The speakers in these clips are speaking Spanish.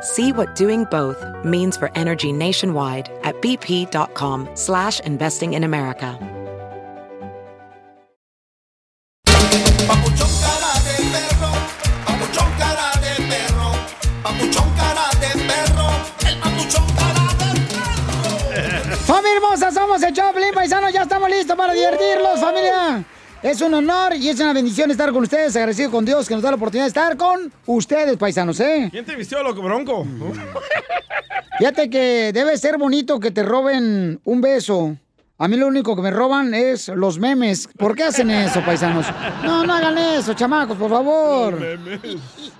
See what doing both means for energy nationwide at bp.com slash investing in America. Papuchón cara de perro, papuchón cara de perro, papuchón cara de perro, el papuchón cara de perro. Familia hermosa, somos el Choplin Paisano, ya estamos listos para ¡Uh! divertirlos, familia. Es un honor y es una bendición estar con ustedes, agradecido con Dios que nos da la oportunidad de estar con ustedes, paisanos, ¿eh? ¿Quién te vistió, loco bronco? Fíjate que debe ser bonito que te roben un beso. A mí lo único que me roban es los memes. ¿Por qué hacen eso, paisanos? No, no hagan eso, chamacos, por favor.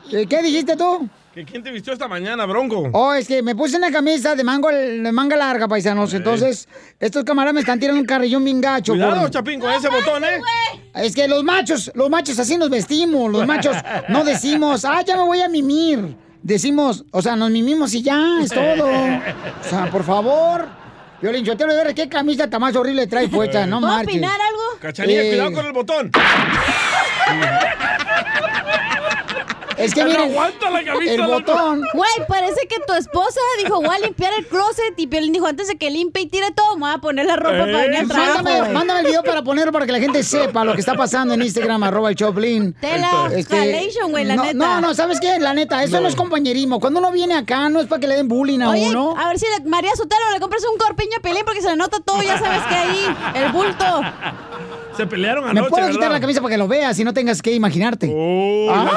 ¿Qué, qué dijiste tú? ¿Que ¿Quién te vistió esta mañana, bronco? Oh, es que me puse una camisa de, mango, de manga larga, paisanos. Entonces, estos camaradas me están tirando un carrillón bien gacho. Cuidado, por- Chapín, con ese botón, ¿eh? Es que los machos, los machos así nos vestimos. Los machos no decimos, ah, ya me voy a mimir. Decimos, o sea, nos mimimos y ya, es todo. O sea, por favor. Violín, yo te lo ver qué camisa tan más horrible trae puesta, no ¿Puedo marches. opinar algo? Cachanilla, Eh, cuidado con el botón. Es que miren, aguanta la camisa, el botón. Güey, parece que tu esposa dijo, voy a limpiar el closet. Y Piolín dijo, antes de que limpie y tire todo, me voy a poner la ropa para venir al trabajo, Mándame, el video para ponerlo para que la gente sepa lo que está pasando en Instagram, arroba el Choplin. Tela, escalation, güey, la no, neta. No, no, ¿sabes qué? La neta, eso no. es compañerismo. Cuando uno viene acá, no es para que le den bullying a Oye, uno. a ver si le- María Sotelo le compras un corpiño a Piolín porque se le nota todo, ya sabes que ahí, el bulto. Se pelearon Me anoche, puedo quitar ¿verdad? la camisa para que lo veas y no tengas que imaginarte. Oh, Ah.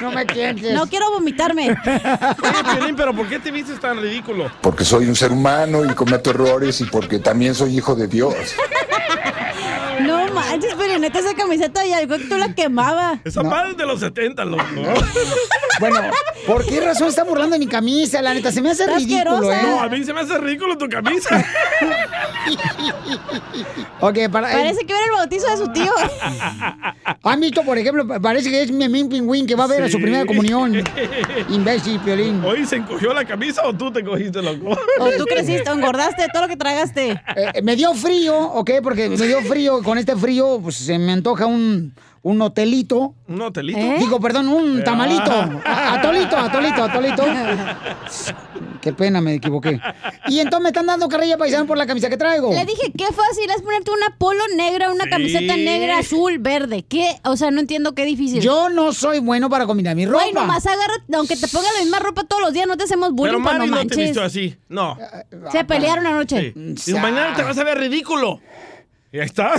No me tientes. No quiero vomitarme. Oye, Piolín, pero ¿por qué te vistes tan ridículo? Porque soy un ser humano y cometo errores y porque también soy hijo de Dios. No manches, pero neta esa camiseta ya dijo que tú la quemaba. Esa madre es de los 70, loco. Bueno, ¿por qué razón está burlando de mi camisa? La neta, se me hace ridículo. ¿eh? No, a mí se me hace ridículo tu camisa. Ok, para... Parece que era el bautizo de su tío. ¿Han visto, por ejemplo, parece que es Memín Pingüín que va a ver a su primera comunión? Imbécil, Piolín. ¿Hoy se encogió la camisa o tú te cogiste, loco? O tú creciste, o engordaste todo lo que tragaste. Eh, me dio frío, ¿ok? Porque me dio frío. Con este frío, pues se me antoja un, un hotelito. ¿Un hotelito? ¿Eh? Digo, perdón, un tamalito. A- Atolito, atolito, atolito. Qué pena, me equivoqué. Y entonces me están dando carrilla paisano por la camisa que traigo. Le dije, qué fácil es ponerte una polo negra, una Sí. camiseta negra, azul, verde. ¿Qué? O sea, no entiendo qué difícil. Yo no soy bueno para combinar mi ropa. Güey, nomás agarra, aunque te ponga la misma ropa todos los días, no te hacemos Pero bullying, pues Mari no no te vistió así. No. Se pelearon anoche. Sí. Digo, mañana te vas a ver ridículo. Y ahí está.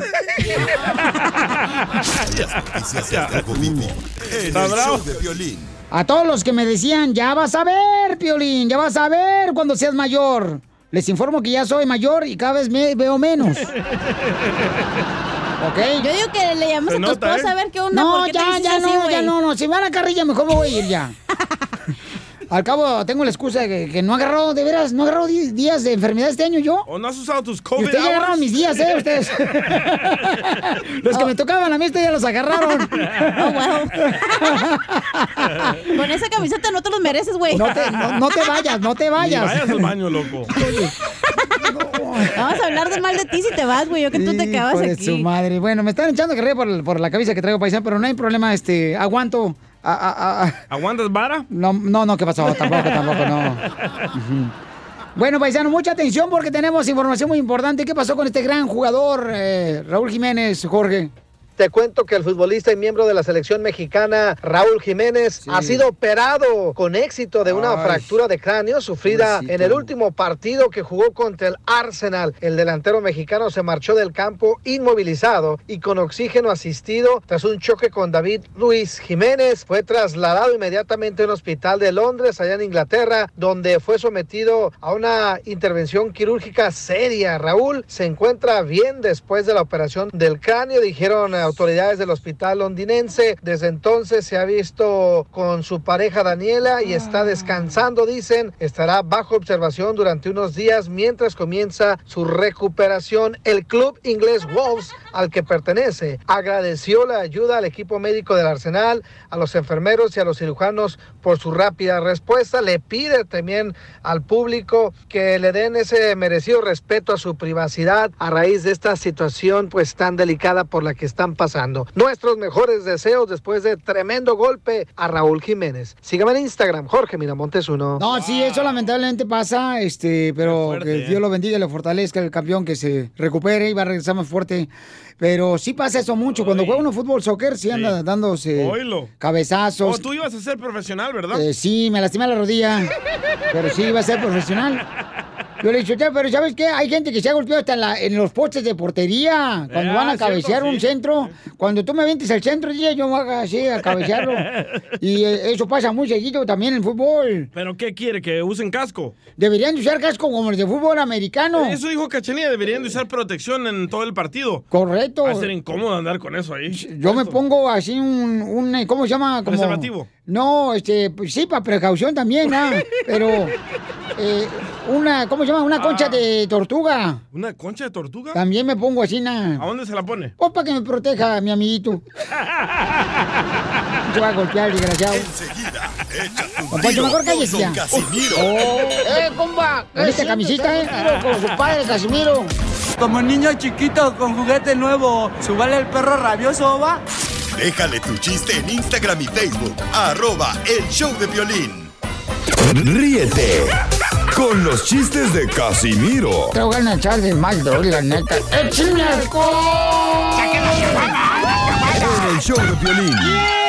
A todos los que me decían, ya vas a ver, Piolín, ya vas a ver cuando seas mayor. Les informo que ya soy mayor y cada vez me veo menos. ¿Ok? Yo digo que le llamamos Se a tu nota, esposa ¿eh? a ver qué onda. No, ¿por qué te ya, ya así, no, ya no, no. Si van a carrilla, mejor me voy a ir ya. Al cabo, tengo la excusa de que, que no agarró, de veras, no agarró días de enfermedad este año yo. ¿O no has usado tus Y COVID ustedes ya agarraron mis días, ¿eh? Ustedes. los que me tocaban a mí, ustedes ya los agarraron. Oh, wow. Con esa camiseta no te los mereces, güey. No te, no, no te vayas, no te Ni vayas. vayas al baño, loco. Vamos a hablar de mal de ti si te vas, güey. Yo que tú te de aquí. su madre. Bueno, me están echando carrera por, por la camisa que traigo paisano, pero no hay problema, este, aguanto. A- a- a- ¿Aguantas vara? no, no, no, ¿qué pasó? Tampoco, tampoco, no. Bueno, paisano, mucha atención porque tenemos información muy importante. ¿Qué pasó con este gran jugador, eh, Raúl Jiménez, Jorge? Te cuento que el futbolista y miembro de la selección mexicana, Raúl Jiménez, ha sido operado con éxito de una Ay. fractura de cráneo sufrida Pobrecito. en el último partido que jugó contra el Arsenal. El delantero mexicano se marchó del campo inmovilizado y con oxígeno asistido tras un choque con David Luis Jiménez. Fue trasladado inmediatamente a un hospital de Londres, allá en Inglaterra, donde fue sometido a una intervención quirúrgica seria. Raúl se encuentra bien después de la operación del cráneo, dijeron autoridades del hospital londinense. Desde entonces se ha visto con su pareja Daniela y está descansando, dicen. Estará bajo observación durante unos días mientras comienza su recuperación. El club inglés Wolves, al que pertenece, agradeció la ayuda al equipo médico del Arsenal, a los enfermeros y a los cirujanos por su rápida respuesta. Le pide también al público que le den ese merecido respeto a su privacidad a raíz de esta situación pues tan delicada por la que están pasando. Nuestros mejores deseos después de tremendo golpe a Raúl Jiménez. Sígame en Instagram, Jorge Miramontes uno. No, sí, eso lamentablemente pasa, este, pero fuerte, que ¿eh? Dios lo bendiga y le fortalezca el campeón que se recupere y va a regresar más fuerte. Pero sí pasa eso mucho. Cuando juega uno fútbol, soccer, sí anda dándose cabezazos. Oh, tú ibas a ser profesional, ¿verdad? Eh, sí, me lastimé la rodilla. pero sí, iba a ser profesional. Yo le he dicho, "Tía, pero ¿sabes qué? Hay gente que se ha golpeado hasta en, la- en los postes de portería. Cuando Ah, van a cierto, cabecear un sí. centro. Cuando tú me vientes el centro, yo me hago así a cabecearlo. y eh, eso pasa muy seguido también en el fútbol. ¿Pero qué quiere? ¿Que usen casco? Deberían de usar casco como los de fútbol americano. Eso dijo Cachanilla, deberían de usar protección en todo el partido. Correcto. Va a ser incómodo andar con eso ahí. Yo me pongo así un, un ¿cómo se llama? Como, Preservativo. No, este, pues sí, para precaución también, ¿ah? Pero, eh, una, ¿cómo se llama? Una concha de tortuga. ¿Una concha de tortuga? También me pongo así, ¿na? ¿A dónde se la pone? Pues para que me proteja mi amiguito. Te va a golpear, desgraciado. Enseguida, échate un tiro mejor con cállese ya. Casimiro. Oh, ¡Eh, compa! Bonita camisita, ¿eh? Con su padre, Casimiro. Como niño chiquito con juguete nuevo, ¿subale el perro rabioso, va? Déjale tu chiste en Instagram y Facebook. Arroba el show de violín. Ríete con los chistes de Casimiro Te voy a echar de mal, la neta. ¡Échame alcohol! en el show de violín. Échate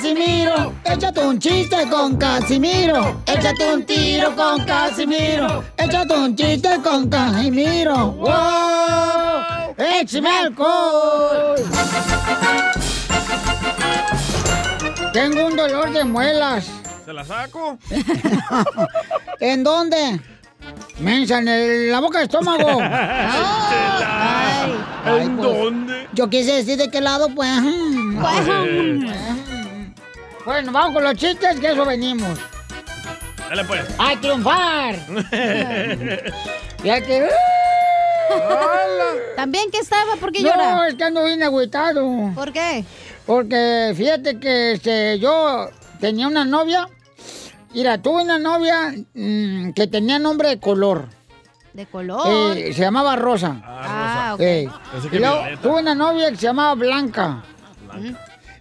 Casimiro. Échate un chiste con Casimiro. Échate un tiro con Casimiro. Échate un chiste con Casimiro. ¡Wow! ¡Échame alcohol! Tengo un dolor de muelas. ¿Se la saco? ¿En dónde? Mensa, en el- la boca del estómago. Ay, ¿En pues, dónde? Yo quise decir de qué lado, pues. Bueno, vamos con los chistes, que eso venimos. Dale pues. ¡A triunfar! Ya que... ¿También qué estaba? ¿Por qué no, llora? es que ando bien agüitado. ¿Por qué? Porque fíjate que este, yo tenía una novia. Mira, tuve una novia mm, que tenía nombre de color. ¿De color? Eh, se llamaba Rosa. Ah, ok. Eh, Pensé que y luego tuve una novia que se llamaba Blanca.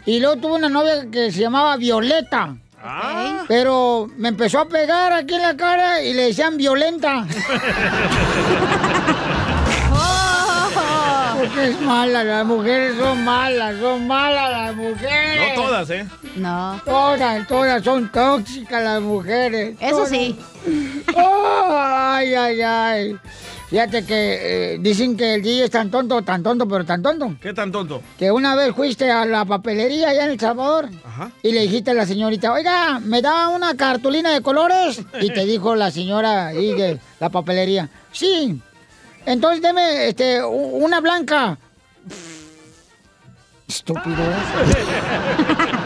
Y luego tuve una novia que se llamaba Violeta. Ah. Pero me empezó a pegar aquí en la cara y le decían violenta. Porque es mala, las mujeres son malas, son malas las mujeres. No todas, ¿eh? No. Todas, todas son tóxicas las mujeres. Eso Todas. sí. Ay, ay, ay. Fíjate que eh, dicen que el DJ es tan tonto, tan tonto, pero tan tonto. ¿Qué tan tonto? Que una vez fuiste a la papelería allá en El Salvador Ajá. y le dijiste a la señorita, oiga, ¿me da una cartulina de colores? Y te dijo la señora ahí de la papelería, sí. Entonces deme este, una blanca. Estúpido.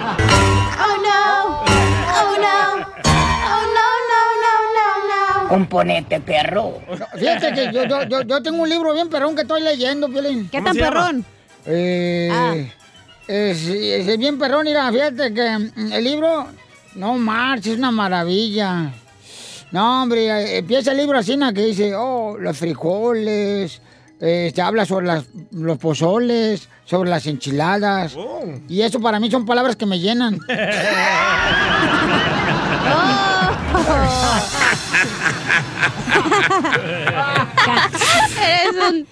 Componente, perro. Fíjate que yo, yo, yo, yo tengo un libro bien perrón que estoy leyendo, Piolín. ¿Qué ¿Cómo tan perrón? Eh, Ah. es, es bien perrón, mira, fíjate que mm, el libro, no marches, es una maravilla. No, hombre, eh, empieza el libro así, ¿no? que dice, oh, los frijoles, eh, se habla sobre las- los pozoles, sobre las enchiladas. Oh. Y eso para mí son palabras que me llenan.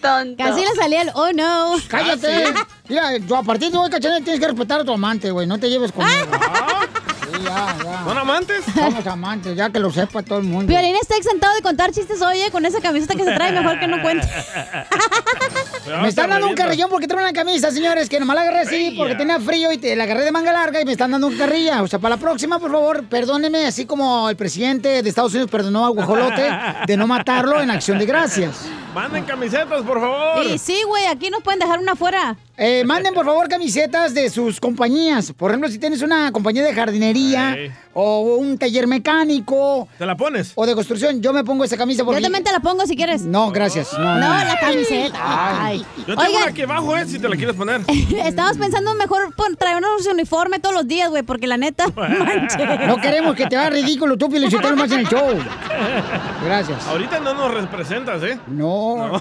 tonto. Casi le salía el oh no. Cállate. Mira, yo a partir de hoy, cachanilla, tienes que respetar a tu amante, güey. No te lleves conmigo. Sí, ya, ya. ¿Son amantes? Somos amantes, ya que lo sepa todo el mundo. Violín está exentado de contar chistes hoy, eh, con esa camiseta que se trae, mejor que no cuente. Me están dando un carrillón porque trae una camisa, señores, que nomás la agarré así porque tenía frío y te, la agarré de manga larga y me están dando un carrilla. O sea, para la próxima, por favor, perdóneme, así como el presidente de Estados Unidos perdonó a Guajolote de no matarlo en acción de gracias. Manden camisetas, por favor. Y sí, güey, aquí nos pueden dejar una afuera. Eh, manden por favor camisetas de sus compañías. Por ejemplo, si tienes una compañía de jardinería o un taller mecánico ¿Te la pones? o de construcción, yo me pongo esa camisa porque... Yo también te la pongo si quieres. No, gracias. No, No, no. la camiseta. Ay. Yo tengo Oigan. una aquí abajo, ¿eh? Si te la quieres poner. Estamos pensando mejor traernos un uniforme todos los días, güey, porque la neta. No queremos que te haga ridículo tú, Pio Lizotelo, más en el show. Gracias. Ahorita no nos representas, ¿eh? No.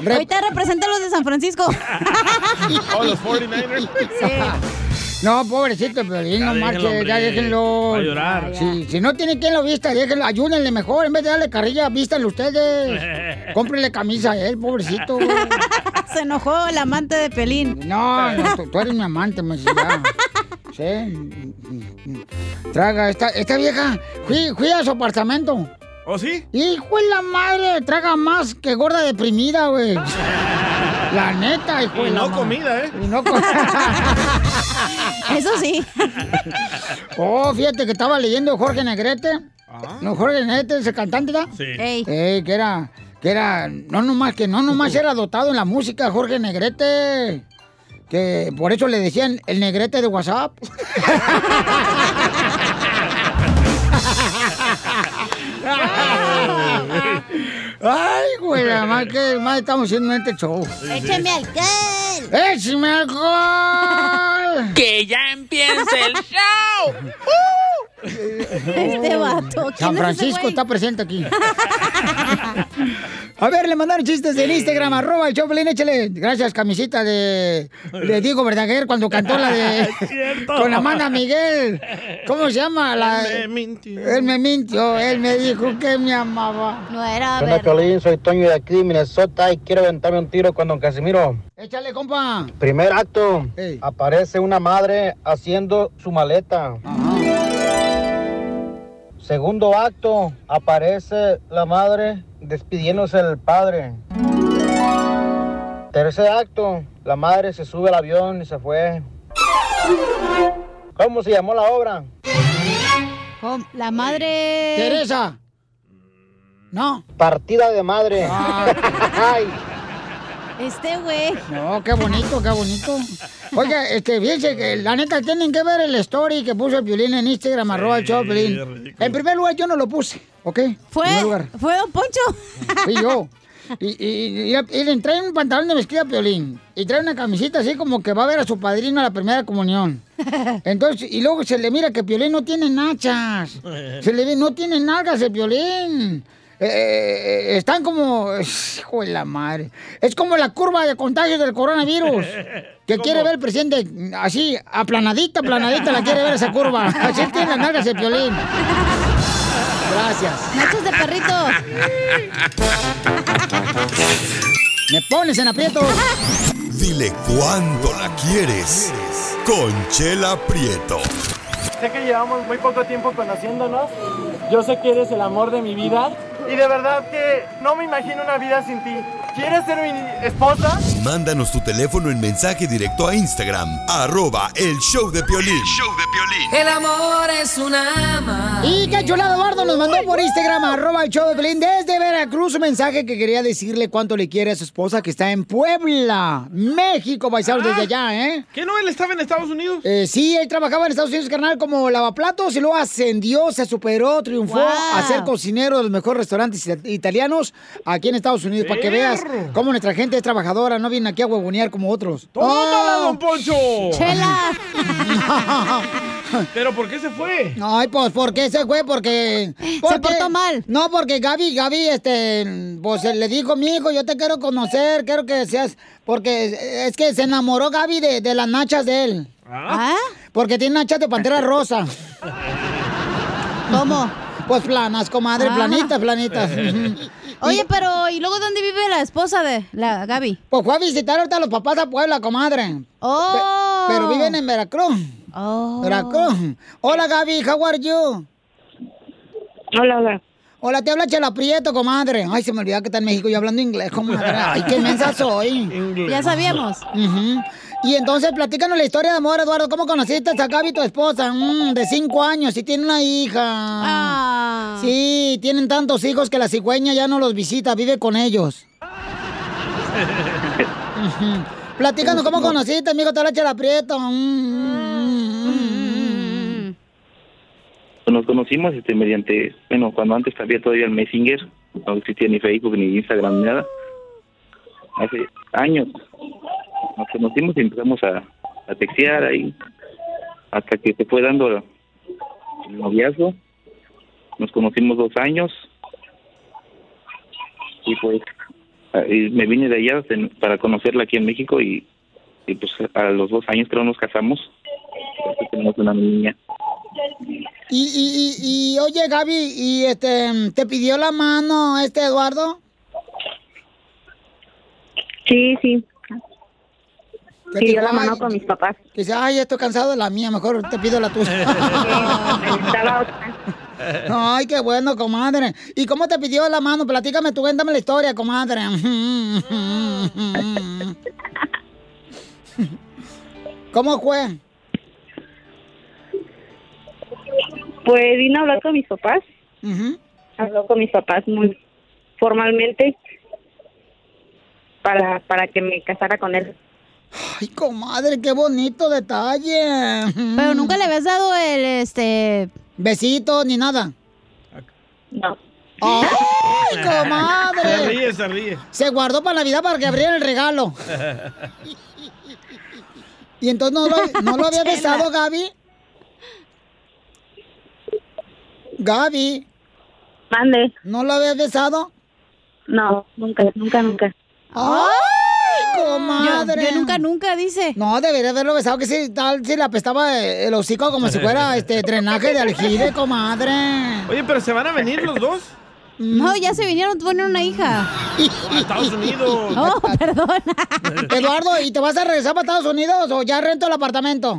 Re- Ahorita representa a los de San Francisco. Oh, los 49ers. No, pobrecito, Piolín, no marche, déjenlo, ya déjenlo. Va a llorar. Sí, si no tiene quien lo vista, déjenlo, ayúdenle mejor. En vez de darle carrilla, vístanle ustedes. Cómprenle camisa a él, pobrecito. Se enojó el amante de Pelín. No, no, tú, tú eres mi amante, me decía. Sí. Traga, esta, esta vieja, fui, fui a su apartamento. ¿Oh, sí? Hijo de la madre, traga más que gorda deprimida, güey. La neta, hijo Y no comida, ¿eh? Y no co- Eso sí. Oh, fíjate que estaba leyendo Jorge Negrete. No, Jorge Negrete, ese cantante, ¿da? Sí. Ey. Eh, que era, que era, no nomás, que no nomás era dotado en la música, Jorge Negrete. Que por eso le decían el negrete de WhatsApp. Ay, güey, más que más estamos haciendo en este show. Écheme alcohol. ¡Échame alcohol! ¡Que ya empiece el show! Este vato. ¿quién San Francisco está presente aquí. A ver, le mandaron chistes en Instagram, arroba el Choplin, échale. Gracias, camisita de, de Diego Verdaguer cuando cantó la de... con Amanda Miguel. ¿Cómo se llama? La, Él me mintió. Él me mintió, él me dijo que me amaba. No era Hola, verdad. Piolín, soy Toño de aquí, Minnesota, y quiero aventarme un tiro con don Casimiro. Échale, compa. Primer acto, aparece una madre haciendo su maleta. Segundo acto, aparece la madre despidiéndose del padre. Tercer acto, la madre se sube al avión y se fue. ¿Cómo se llamó la obra? La madre. Teresa. No. Partida de madre. Ay. Este güey. No, qué bonito, qué bonito. Oiga, este, fíjense que la neta tienen que ver el story que puso el violín en Instagram, arroba el ridículo. En primer lugar, yo no lo puse, ¿ok? Fue. Fue Don Poncho. Fui yo. Y, y, y, y le trae un pantalón de mezclilla a Piolín. Y trae una camisita así como que va a ver a su padrino a la primera comunión. Entonces, y luego se le mira que Piolín no tiene nachas. Se le ve, no tiene nalgas el Piolín. Eh, eh, están como, hijo de la madre. Es como la curva de contagio del coronavirus. Que quiere ver el presidente así, aplanadita, aplanadita, la quiere ver esa curva. Así tiene las nalgas el Piolín. Gracias. Nachos de perrito. Me pones en aprietos. Dile cuándo la quieres. Conchela Prieto. Sé que llevamos muy poco tiempo conociéndonos. Yo sé que eres el amor de mi vida. Y de verdad que no me imagino una vida sin ti. ¿Quieres ser mi esposa? Mándanos tu teléfono en mensaje directo a Instagram. Arroba el show de Piolín. El amor es una ama. Y qué chulado Eduardo nos mandó por Instagram, arroba el show de Pelín, desde Veracruz, un mensaje que quería decirle cuánto le quiere a su esposa que está en Puebla, México, paisanos, desde allá, ¿eh? ¿Qué no? ¿Él estaba en Estados Unidos? Eh, sí, él trabajaba en Estados Unidos, carnal, como lavaplatos y luego ascendió, se superó, triunfó Wow. a ser cocinero de los mejores restaurantes italianos aquí en Estados Unidos, para que veas cómo nuestra gente es trabajadora, no viene aquí a huevonear como otros. ¡Tómala, ¡Oh! don Poncho! Chela. ¿Pero por qué se fue? Ay, pues, ¿por qué se fue? Porque... porque- portó mal. No, porque Gaby, Gaby, este, pues le dijo, mi hijo, yo te quiero conocer, quiero que seas... Porque es que se enamoró Gaby de, de las nachas de él. ¿Ah? Porque tiene nachas de pantera rosa. ¿Cómo? Pues planas, comadre, Ah. planitas, planitas. Oye, pero ¿y luego dónde vive la esposa de la Gaby? Pues fue a visitar ahorita a los papás a Puebla, comadre. Oh. Pe- pero viven en Veracruz. Oh. Veracruz. Hola, Gaby, how are you? Hola, hola. Hola, te habla Chela Prieto, comadre. Ay, se me olvidaba que está en México yo hablando inglés, comadre. Ay, qué mensa soy. Ya sabíamos. Ujú. Y entonces, platícanos la historia de amor, Eduardo. ¿Cómo conociste a Gaby, tu esposa? Mm, de cinco años y tiene una hija. Ah. Sí, tienen tantos hijos que la cigüeña ya no los visita, vive con ellos. Platícanos cómo conociste, amigo, te habla Chela Prieto. Mm. Pues nos conocimos este, mediante, bueno, cuando antes había todavía el Messenger, no existía ni Facebook, ni Instagram, ni nada. Hace años nos conocimos y empezamos a, a textear ahí, hasta que se fue dando el noviazgo. Nos conocimos dos años y pues y me vine de allá para conocerla aquí en México y, y pues a los dos años creo nos casamos. Ahorita Tenemos una niña. Y, y, y, y, oye, Gaby, ¿y este, te pidió la mano este Eduardo? Sí, sí. ¿Qué Pidió la mano Ay, con mis papás. Que dice, ay, estoy cansado de la mía, mejor te pido la tuya. Ay, qué bueno, comadre. ¿Y cómo te pidió la mano? Platícame tú, cuéntame la historia, comadre. ¿Cómo fue? Pues vino a hablar con mis papás. Habló con mis papás muy formalmente para, para que me casara con él. Ay, comadre, qué bonito detalle. Pero nunca le habías dado el, este... Besito ni nada. No. ¡Ay, comadre! Se ríe, se ríe. Se guardó para Navidad para que abriera el regalo. ¿Y entonces no lo, no lo había besado, Gaby? Gaby. Mande. ¿No lo habías besado? No, nunca, nunca, nunca. ¡Ay, comadre! Yo- yo nunca, nunca, dice. No, debería haberlo besado, que si tal, si le apestaba el hocico como si fuera este drenaje de aljibe, comadre. Oye, pero ¿se van a venir los dos? No, ya se vinieron, tuvieron una hija. A Estados Unidos. Oh, perdón. Eduardo, ¿y te vas a regresar para Estados Unidos o ya rento el apartamento?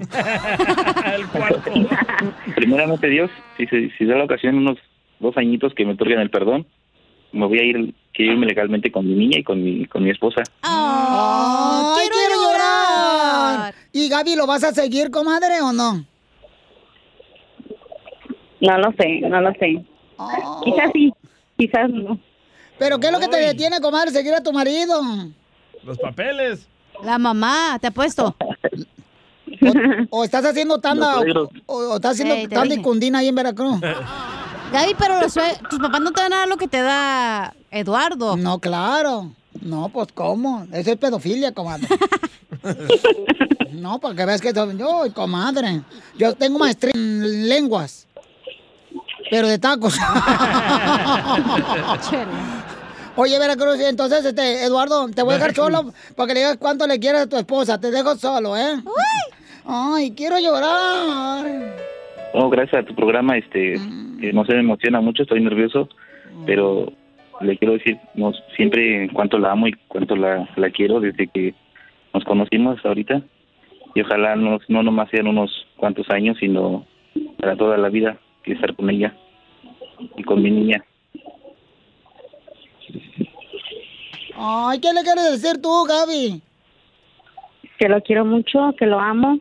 Primeramente Dios, si, se, si da la ocasión unos dos añitos que me otorguen el perdón, me voy a ir, quiero irme legalmente con mi niña y con mi, con mi esposa. ¡Ay, quiero, llorar! ¿Y Gaby, lo vas a seguir, comadre, o no? No lo sé, no lo sé. Quizás sí, quizás no. ¿Pero qué es lo que te detiene, comadre, seguir a tu marido? Los papeles. La mamá, te apuesto. ¿O estás haciendo tanda, o, o estás haciendo Ey, te tanda y cundina ahí en Veracruz? Gaby, pero los tus papás no te dan nada lo que te da Eduardo. No, claro. No, pues, ¿cómo? Eso es pedofilia, comadre. no, para que veas que yo, comadre. Yo tengo maestría en lenguas. Pero de tacos. Oye, Veracruz, entonces, este, Eduardo, te voy a dejar solo para que le digas cuánto le quieres a tu esposa. Te dejo solo, ¿eh? Ay, quiero llorar. Oh, gracias a tu programa, este, que no se me emociona mucho, estoy nervioso, pero le quiero decir, no, siempre en cuanto la amo y cuánto la, la quiero desde que nos conocimos ahorita. Y ojalá no, no nomás sean unos cuantos años, sino para toda la vida, que estar con ella y con mi niña. Ay, ¿qué le quieres decir tú, Gaby? Que lo quiero mucho, que lo amo,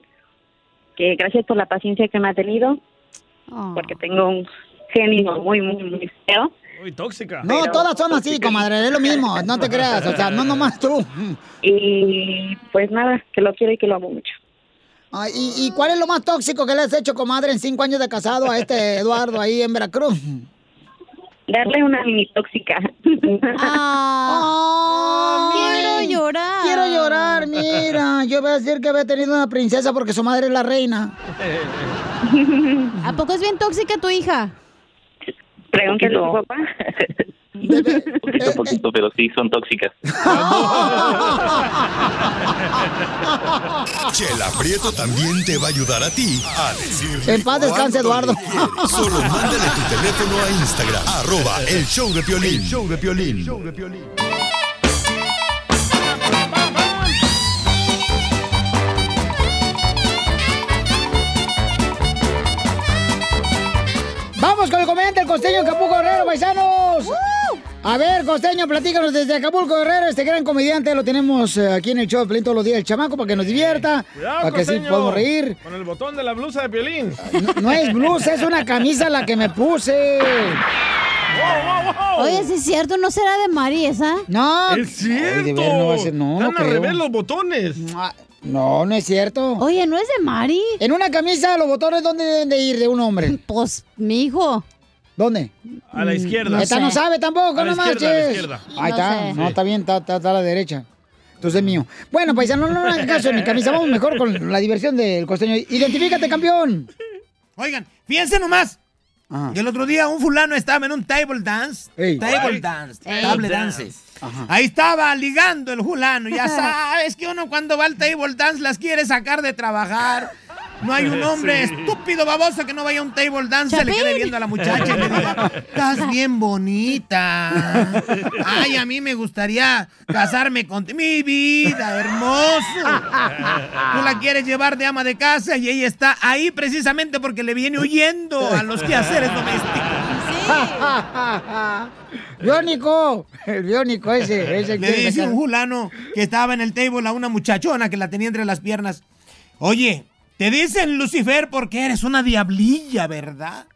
que gracias por la paciencia que me ha tenido, porque tengo un genio muy, muy, muy feo. Uy, tóxica. No, todas son así, comadre, es lo mismo, no te creas, o sea, no nomás tú. Y pues nada, que lo quiero y que lo amo mucho. ¿y, y cuál es lo más tóxico que le has hecho, comadre, en cinco años de casado a este Eduardo ahí en Veracruz? Darle una mini tóxica. quiero llorar. Quiero llorar, mira. Yo voy a decir que había tenido una princesa porque su madre es la reina. ¿A poco es bien tóxica tu hija? Pregúntale a tu papá. Poquito a poquito, pero sí, son tóxicas. Chela Prieto también te va a ayudar a ti a decirle En paz descanse, Eduardo. Solo mándale tu teléfono a Instagram, arroba el show de Piolín. show de Piolín. Vamos con el comediante, el costeño Acapulco Guerrero, paisanos. A ver, costeño, platícanos desde Acapulco Guerrero, este gran comediante, lo tenemos eh, aquí en el show de Pelín todos los días, el chamaco, para que nos divierta, Cuidado, para que sí costeño. podamos reír. Con el botón de la blusa de Piolín. No, no es blusa, es una camisa la que me puse. Oye, si es cierto, ¿no será de Mari esa? No. Es cierto. Ay, de ver, no va a ser- no, no Están al creo. revés los botones. No, no es cierto. Oye, ¿no es de Mari? En una camisa, los botones, ¿dónde deben de ir de un hombre? Pues, mi hijo. ¿Dónde? A la izquierda. Esta no sabe tampoco, A no izquierda, a la marches. izquierda. Ahí No está, sé. no, está bien, está, está- está a la derecha. Entonces es mío. Bueno, paisano, no, no hagan caso de mi camisa. Vamos mejor con la diversión del costeño. Identifícate, campeón. Oigan, fíjense nomás. Ajá. Que el otro día un fulano estaba en un table dance. Ey. Table Ay. dance. Ey. Table dance. Ahí estaba ligando el fulano. Ya sabes que uno cuando va al table dance las quiere sacar de trabajar. No hay un hombre Sí. estúpido, baboso, que no vaya a un table dance, se le quede viendo a la muchacha y le diga, estás bien bonita. Ay, a mí me gustaría casarme con mi vida, hermoso. Tú la quieres llevar de ama de casa y ella está ahí precisamente porque le viene huyendo a los quehaceres domésticos. Biónico. El biónico ese. ese Le dice un fulano que estaba en el table a una muchachona que la tenía entre las piernas. Oye, te dicen Lucifer porque eres una diablilla, ¿verdad?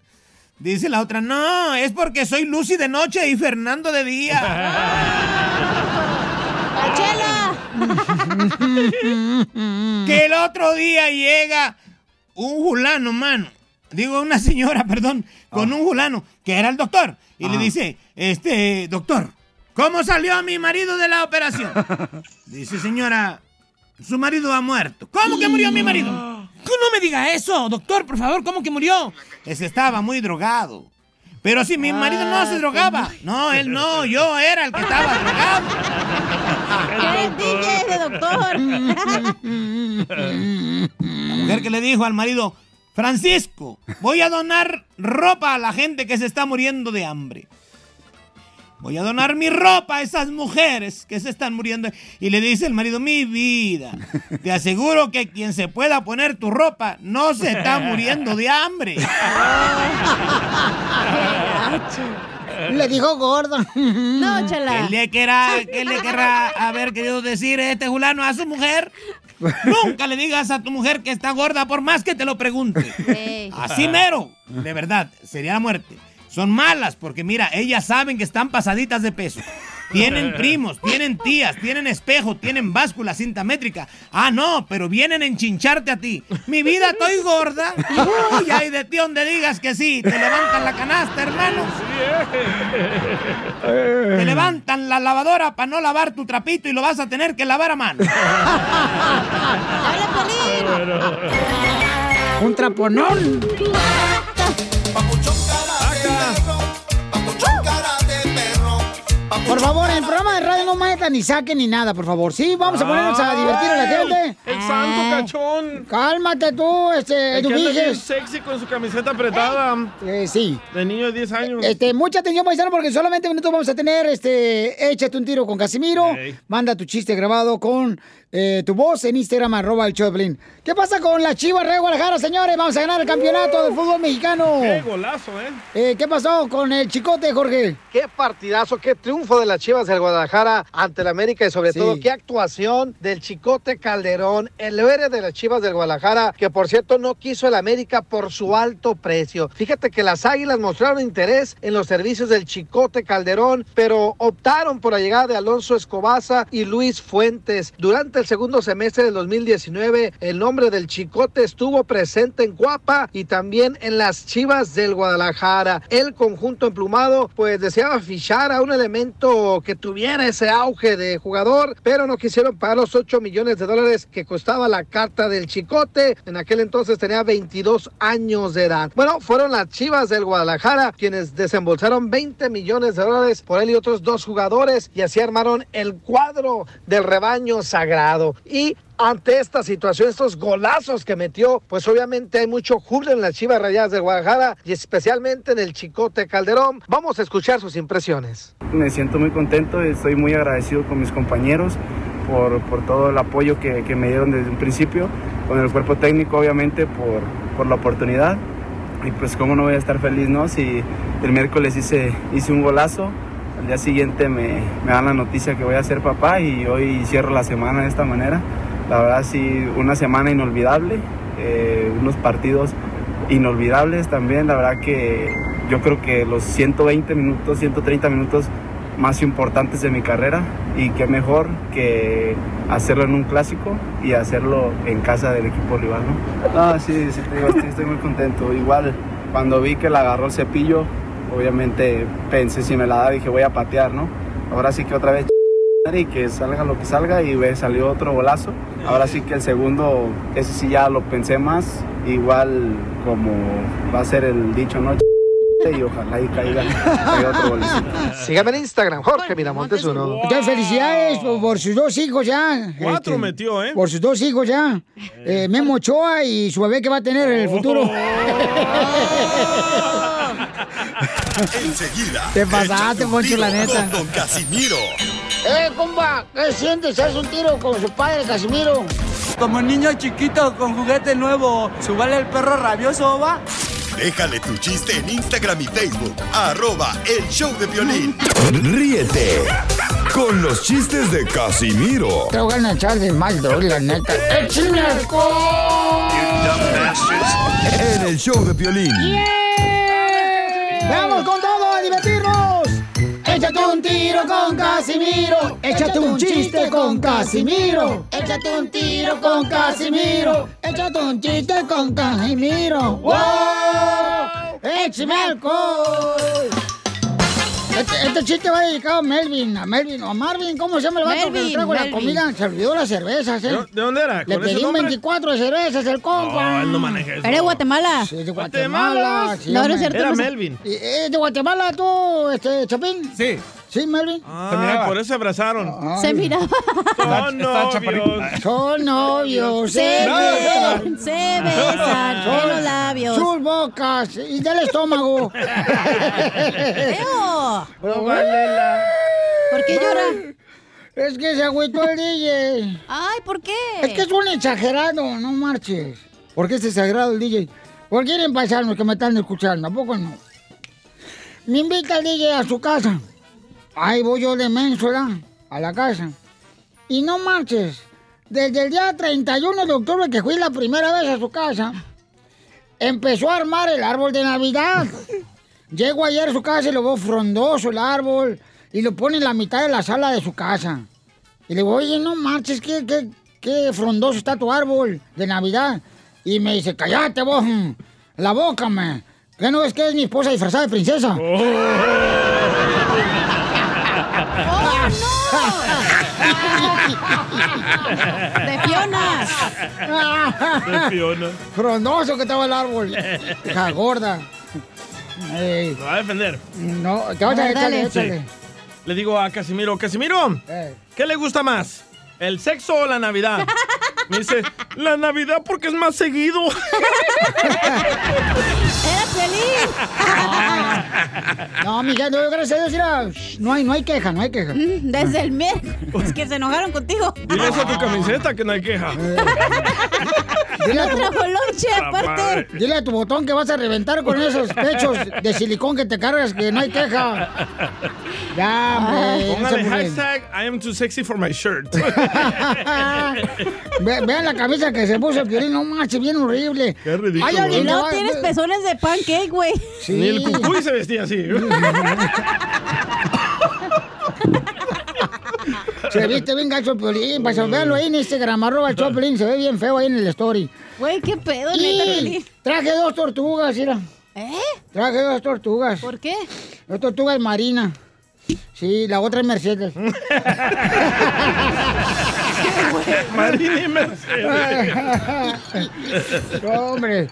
Dice la otra, no, es porque soy Lucy de noche y Fernando de día. ¡Chela! que el otro día llega un fulano, mano. Digo, una señora, perdón, con un fulano, que era el doctor. Y le dice, este, doctor, ¿cómo salió mi marido de la operación? Dice, señora, su marido ha muerto. ¿Cómo que murió mi marido? Que no me diga eso, doctor, por favor, ¿cómo que murió? Ese estaba muy drogado. Pero si mi marido no se drogaba. No, él no, yo era el que estaba drogado. ¿Qué DJ de doctor? La mujer que le dijo al marido, Francisco, voy a donar ropa a la gente que se está muriendo de hambre. Voy a donar mi ropa a esas mujeres que se están muriendo. Y le dice el marido, mi vida, te aseguro que quien se pueda poner tu ropa no se está muriendo de hambre. Le dijo gordo. No, ¿Qué chela. le, querrá, ¿Qué le querrá haber querido decir este fulano a su mujer? Nunca le digas a tu mujer que está gorda por más que te lo pregunte. Así mero, de verdad, sería la muerte. Son malas porque mira, ellas saben que están pasaditas de peso. Tienen primos, tienen tías, tienen espejo, tienen báscula, cinta métrica. Ah, no, pero vienen a enchincharte a ti. Mi vida, estoy gorda. Uy, ay de ti donde digas que sí. Te levantan la canasta, hermano. Te levantan la lavadora para no lavar tu trapito y lo vas a tener que lavar a mano. Un traponón. Por favor, en el programa de radio no metan ni saquen ni nada, por favor. Sí, vamos a ponernos a divertir a la gente. El santo cachón. Cálmate tú, este, El que sexy con su camiseta apretada. Eh, sí. De niño de 10 años. Este, mucha atención, paisano, porque solamente minutos vamos a tener, este, échate un tiro con Casimiro. Manda tu chiste grabado con eh, tu voz en Instagram, arroba el Choplin. ¿Qué pasa con la Chivas Real Guadalajara, señores? Vamos a ganar el campeonato del fútbol mexicano. Qué golazo, ¿eh? Eh, ¿Qué pasó con el chicote, Jorge? Qué partidazo, qué triunfo de las Chivas del Guadalajara ante el América y sobre Sí. todo qué actuación del Chicote Calderón, el héroe de las Chivas del Guadalajara, que por cierto no quiso el América por su alto precio. Fíjate que las Águilas mostraron interés en los servicios del Chicote Calderón, pero optaron por la llegada de Alonso Escobaza y Luis Fuentes. Durante el segundo semestre del 2019, el nombre del Chicote estuvo presente en Guapa y también en las Chivas del Guadalajara. El conjunto emplumado pues deseaba fichar a un elemento que tuviera ese auge de jugador, pero no quisieron pagar los 8 millones de dólares que costaba la carta del Chicote. En aquel entonces tenía 22 años de edad. Bueno, fueron las Chivas del Guadalajara quienes desembolsaron 20 millones de dólares por él y otros dos jugadores y así armaron el cuadro del rebaño sagrado. Y ante esta situación, estos golazos que metió, pues obviamente hay mucho júbilo en las Chivas Rayadas de Guadalajara y especialmente en el Chicote Calderón. Vamos a escuchar sus impresiones. Me siento muy contento estoy muy agradecido con mis compañeros por, todo el apoyo que, me dieron desde un principio, con el cuerpo técnico obviamente por, la oportunidad. Y pues cómo no voy a estar feliz, ¿no? Si el miércoles hice un golazo, al día siguiente me, me dan la noticia que voy a ser papá y hoy cierro la semana de esta manera. La verdad sí, una semana inolvidable, eh, unos partidos inolvidables también. La verdad que yo creo que los 120 minutos, 130 minutos más importantes de mi carrera y qué mejor que hacerlo en un clásico y hacerlo en casa del equipo rival, ¿no? Sí, sí, estoy, estoy muy contento. Igual cuando vi que la agarró el cepillo, obviamente pensé si me la da dije voy a patear, ¿no? Ahora sí que otra vez y que salga lo que salga y ve, salió otro golazo. Ahora sí que el segundo, ese sí ya lo pensé más, igual como va a ser el dicho, ¿no? Y ojalá y caiga, caiga otro golecito. Sígame en Instagram, Jorge Miramontes uno. Muchas felicidades por, por sus dos hijos ya. Cuatro Este, metió, ¿eh? Por sus dos hijos ya. Eh, Memo Ochoa y su bebé que va a tener en el futuro. Enseguida. Te pasaste, Poncho, la neta. Con Don Casimiro. ¡Eh, compa! ¿Qué sientes? ¿Haz un tiro con su padre, Casimiro? Como niño chiquito con juguete nuevo, ¿subale el perro rabioso, va? Déjale tu chiste en Instagram y Facebook. Arroba el show de violín. Ríete con los chistes de Casimiro Te voy a echar de mal, la neta. ¡Échame alcohol! en el show de violín. ¡Vamos con todo a divertirnos! Échate un tiro con Casimiro. Échate un chiste con Casimiro. Échate un tiro con Casimiro. Échate un chiste con Casimiro. ¡Wow! ¡Échame alcohol! Este, este chiste va dedicado a Melvin, a Melvin o a Marvin, ¿cómo se llama el vato que Melvin, trajo la comida? Se olvidó las cervezas, ¿eh? ¿De, de dónde era? Le ¿Con ese pedí un nombre? 24 de cervezas el compa. No, él no maneja eso. ¿Eres de Guatemala? Sí, de Guatemala. sí, No, no es cierto. Era no sé. Melvin. ¿Y- ¿Es de Guatemala tú, este, Chapín? Sí. Sí, Melvin. Ah, por eso se abrazaron. Se miraba. Son novios. Son novios. Se besan, se besan en Son los labios. Sus bocas y del estómago. ¡Eo! ¿Por qué llora? Es que se agüitó el DJ. Ay, ¿por qué? Es que es un exagerado, no marches. ¿Por qué es exagerado el DJ? ¿Por qué quieren pasarnos que me están escuchando? ¿A poco no? Me invita el DJ a su casa. Ahí voy yo de menso, ¿verdad? A la casa. Y no marches. Desde el día 31 de octubre que fui la primera vez a su casa, empezó a armar el árbol de Navidad. Llego ayer a su casa y lo veo frondoso el árbol y lo pone en la mitad de la sala de su casa. Y le digo, oye, no marches, qué, qué, qué frondoso está tu árbol de Navidad. Y me dice, cállate vos, la boca, me. ¿Qué no ves que es mi esposa disfrazada de princesa? ¡De Fiona! De Fiona. Frondoso que estaba el árbol. Hija gorda. Ey, Lo va a defender. no, te vas a échale. Sí. Le digo a Casimiro, Casimiro, Eh. ¿qué le gusta más? ¿El sexo o la Navidad? Me dice, la Navidad porque es más seguido. ¡Era feliz! No, mija, no, gracias a Dios, mira, no hay, no hay queja, no hay queja. Desde el miércoles que se enojaron contigo. Dile eso a tu camiseta que no hay queja. Dile a tu- trajo lonche, La aparte. Dile a tu botón que vas a reventar con esos pechos de silicón que te cargas, que no hay queja. Ya, hombre. Póngale hashtag I am too sexy for my shirt. Ve- vean la camisa que se puso el violín, no manches, bien horrible. Qué ridículo, alguien Y va- tienes pezones de pancake, güey. Sí. Ni el cucuy se vestía así. Se viste bien gacho el violín, para véanlo ahí en Instagram, arroba el Choplin, se ve bien feo ahí en el story. Güey, qué pedo, neta, Y Piolín. traje dos tortugas, mira. ¿Eh? Traje dos tortugas. ¿Por qué? Dos tortugas marinas. Sí, la otra es Mercedes. Marina y Mercedes. Hombre,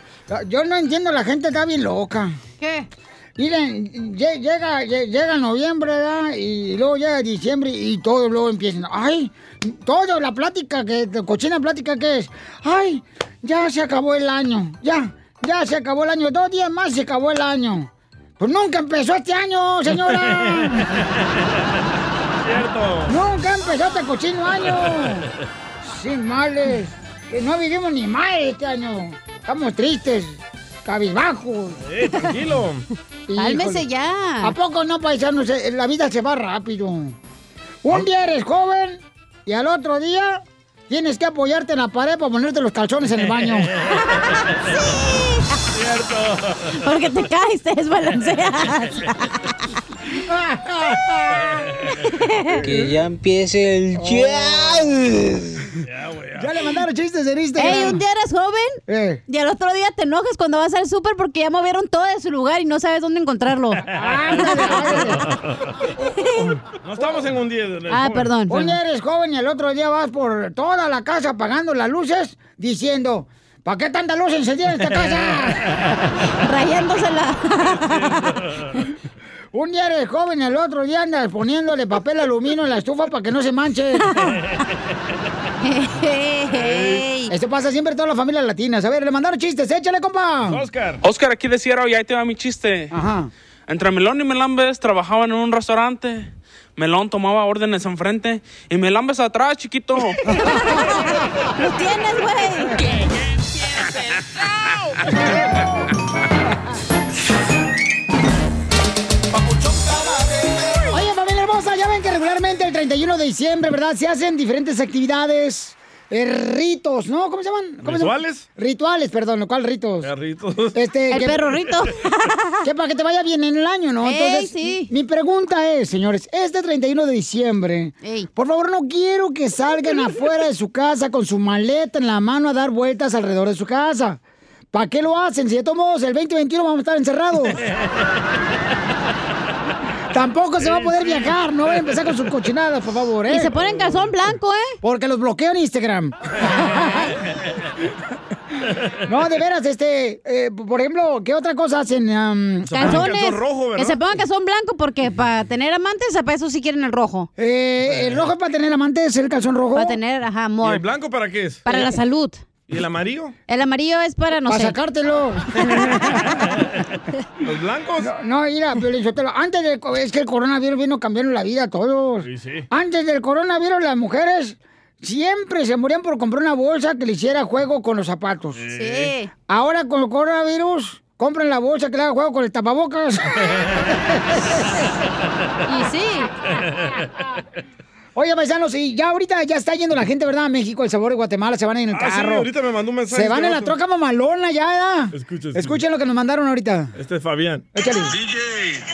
yo no entiendo, la gente está bien loca. ¿Qué? Miren, lle- llega, lle- llega noviembre, ¿verdad? Y luego llega diciembre y todo luego empiezan. ¡Ay! Todo, la plática, que, cochina plática que es. ¡Ay! Ya se acabó el año. Ya, ya se acabó el año. Dos días más se acabó el año. Pues nunca empezó este año, señora. Cierto. nunca empezó este cochino año. Sin males. Que no vivimos ni mal este año. Estamos tristes, cabizbajos. Eh, tranquilo. Cálmese ya. ¿A poco no, paisanos? Eh, La vida se va rápido. Un día eres joven y al otro día tienes que apoyarte en la pared para ponerte los calzones en el baño. Cierto. Porque te caes, te desbalanceas. Que ya empiece el jazz. Ya le mandaron chistes en Instagram. Ey, un día eres joven y al otro día te enojas cuando vas al súper porque ya movieron todo de su lugar y no sabes dónde encontrarlo. No estamos en un día. de- Ah, joven. perdón. Un día eres joven y el otro día vas por toda la casa apagando las luces diciendo, ¿para qué tanta luz encendida en esta casa? Rayándosela. Un día eres joven y el otro día andas poniéndole papel aluminio en la estufa para que no se manche. Esto pasa siempre en todas las familias latinas. A ver, le mandaron chistes, échale, compa. Oscar. Oscar, aquí de Sierra, y ahí te va mi chiste. Ajá. Entre Melón y Melambes trabajaban en un restaurante. Melón tomaba órdenes enfrente y Melambes atrás, chiquito. ¡Lo tienes, güey! Oye, 31 de diciembre, ¿verdad? Se hacen diferentes actividades, eh, ritos, ¿no? ¿Cómo se llaman? ¿Cómo se llaman? ¿Rituales? Rituales, perdón, ¿cuál ritos? Perritos. Este, El que- perro rito. que para que te vaya bien en el año, ¿no? Ey, Entonces, sí. mi pregunta es, señores, este 31 de diciembre, por favor, no quiero que salgan afuera de su casa con su maleta en la mano a dar vueltas alrededor de su casa. ¿Para qué lo hacen? Si de todos modos el 2021 vamos a estar encerrados. Tampoco se va a poder viajar, no voy a empezar con sus cochinadas, por favor, ¿eh? Y se ponen calzón blanco, ¿eh? Porque los bloqueo en Instagram. No, de veras, este, eh, por ejemplo, ¿qué otra cosa hacen? Calzones. que se pongan calzón blanco porque para tener amantes, para eso sí quieren el rojo. Eh, el rojo es para tener amantes, el calzón rojo. Para tener, ajá, ¿Y amor. el blanco para qué es? Para la salud. ¿Y el amarillo? El amarillo es para, no para sacártelo. ¿Los blancos? No, no, mira, Piolín Sotelo, antes del es que el coronavirus vino cambiando la vida a todos. Sí, sí. Antes del coronavirus, las mujeres siempre se morían por comprar una bolsa que le hiciera juego con los zapatos. Sí. Ahora con el coronavirus, compran la bolsa que le haga juego con el tapabocas. Y sí. Oye, paisanos, y ya ahorita ya está yendo la gente, ¿verdad? A México, El Sabor de Guatemala, se van en el Ah, sí, carro. ahorita me mandó un mensaje Se van en la troca mamalona ya, ¿verdad? Escucha. Escuchen lo que nos mandaron ahorita. Este es Fabián. Échale. DJ,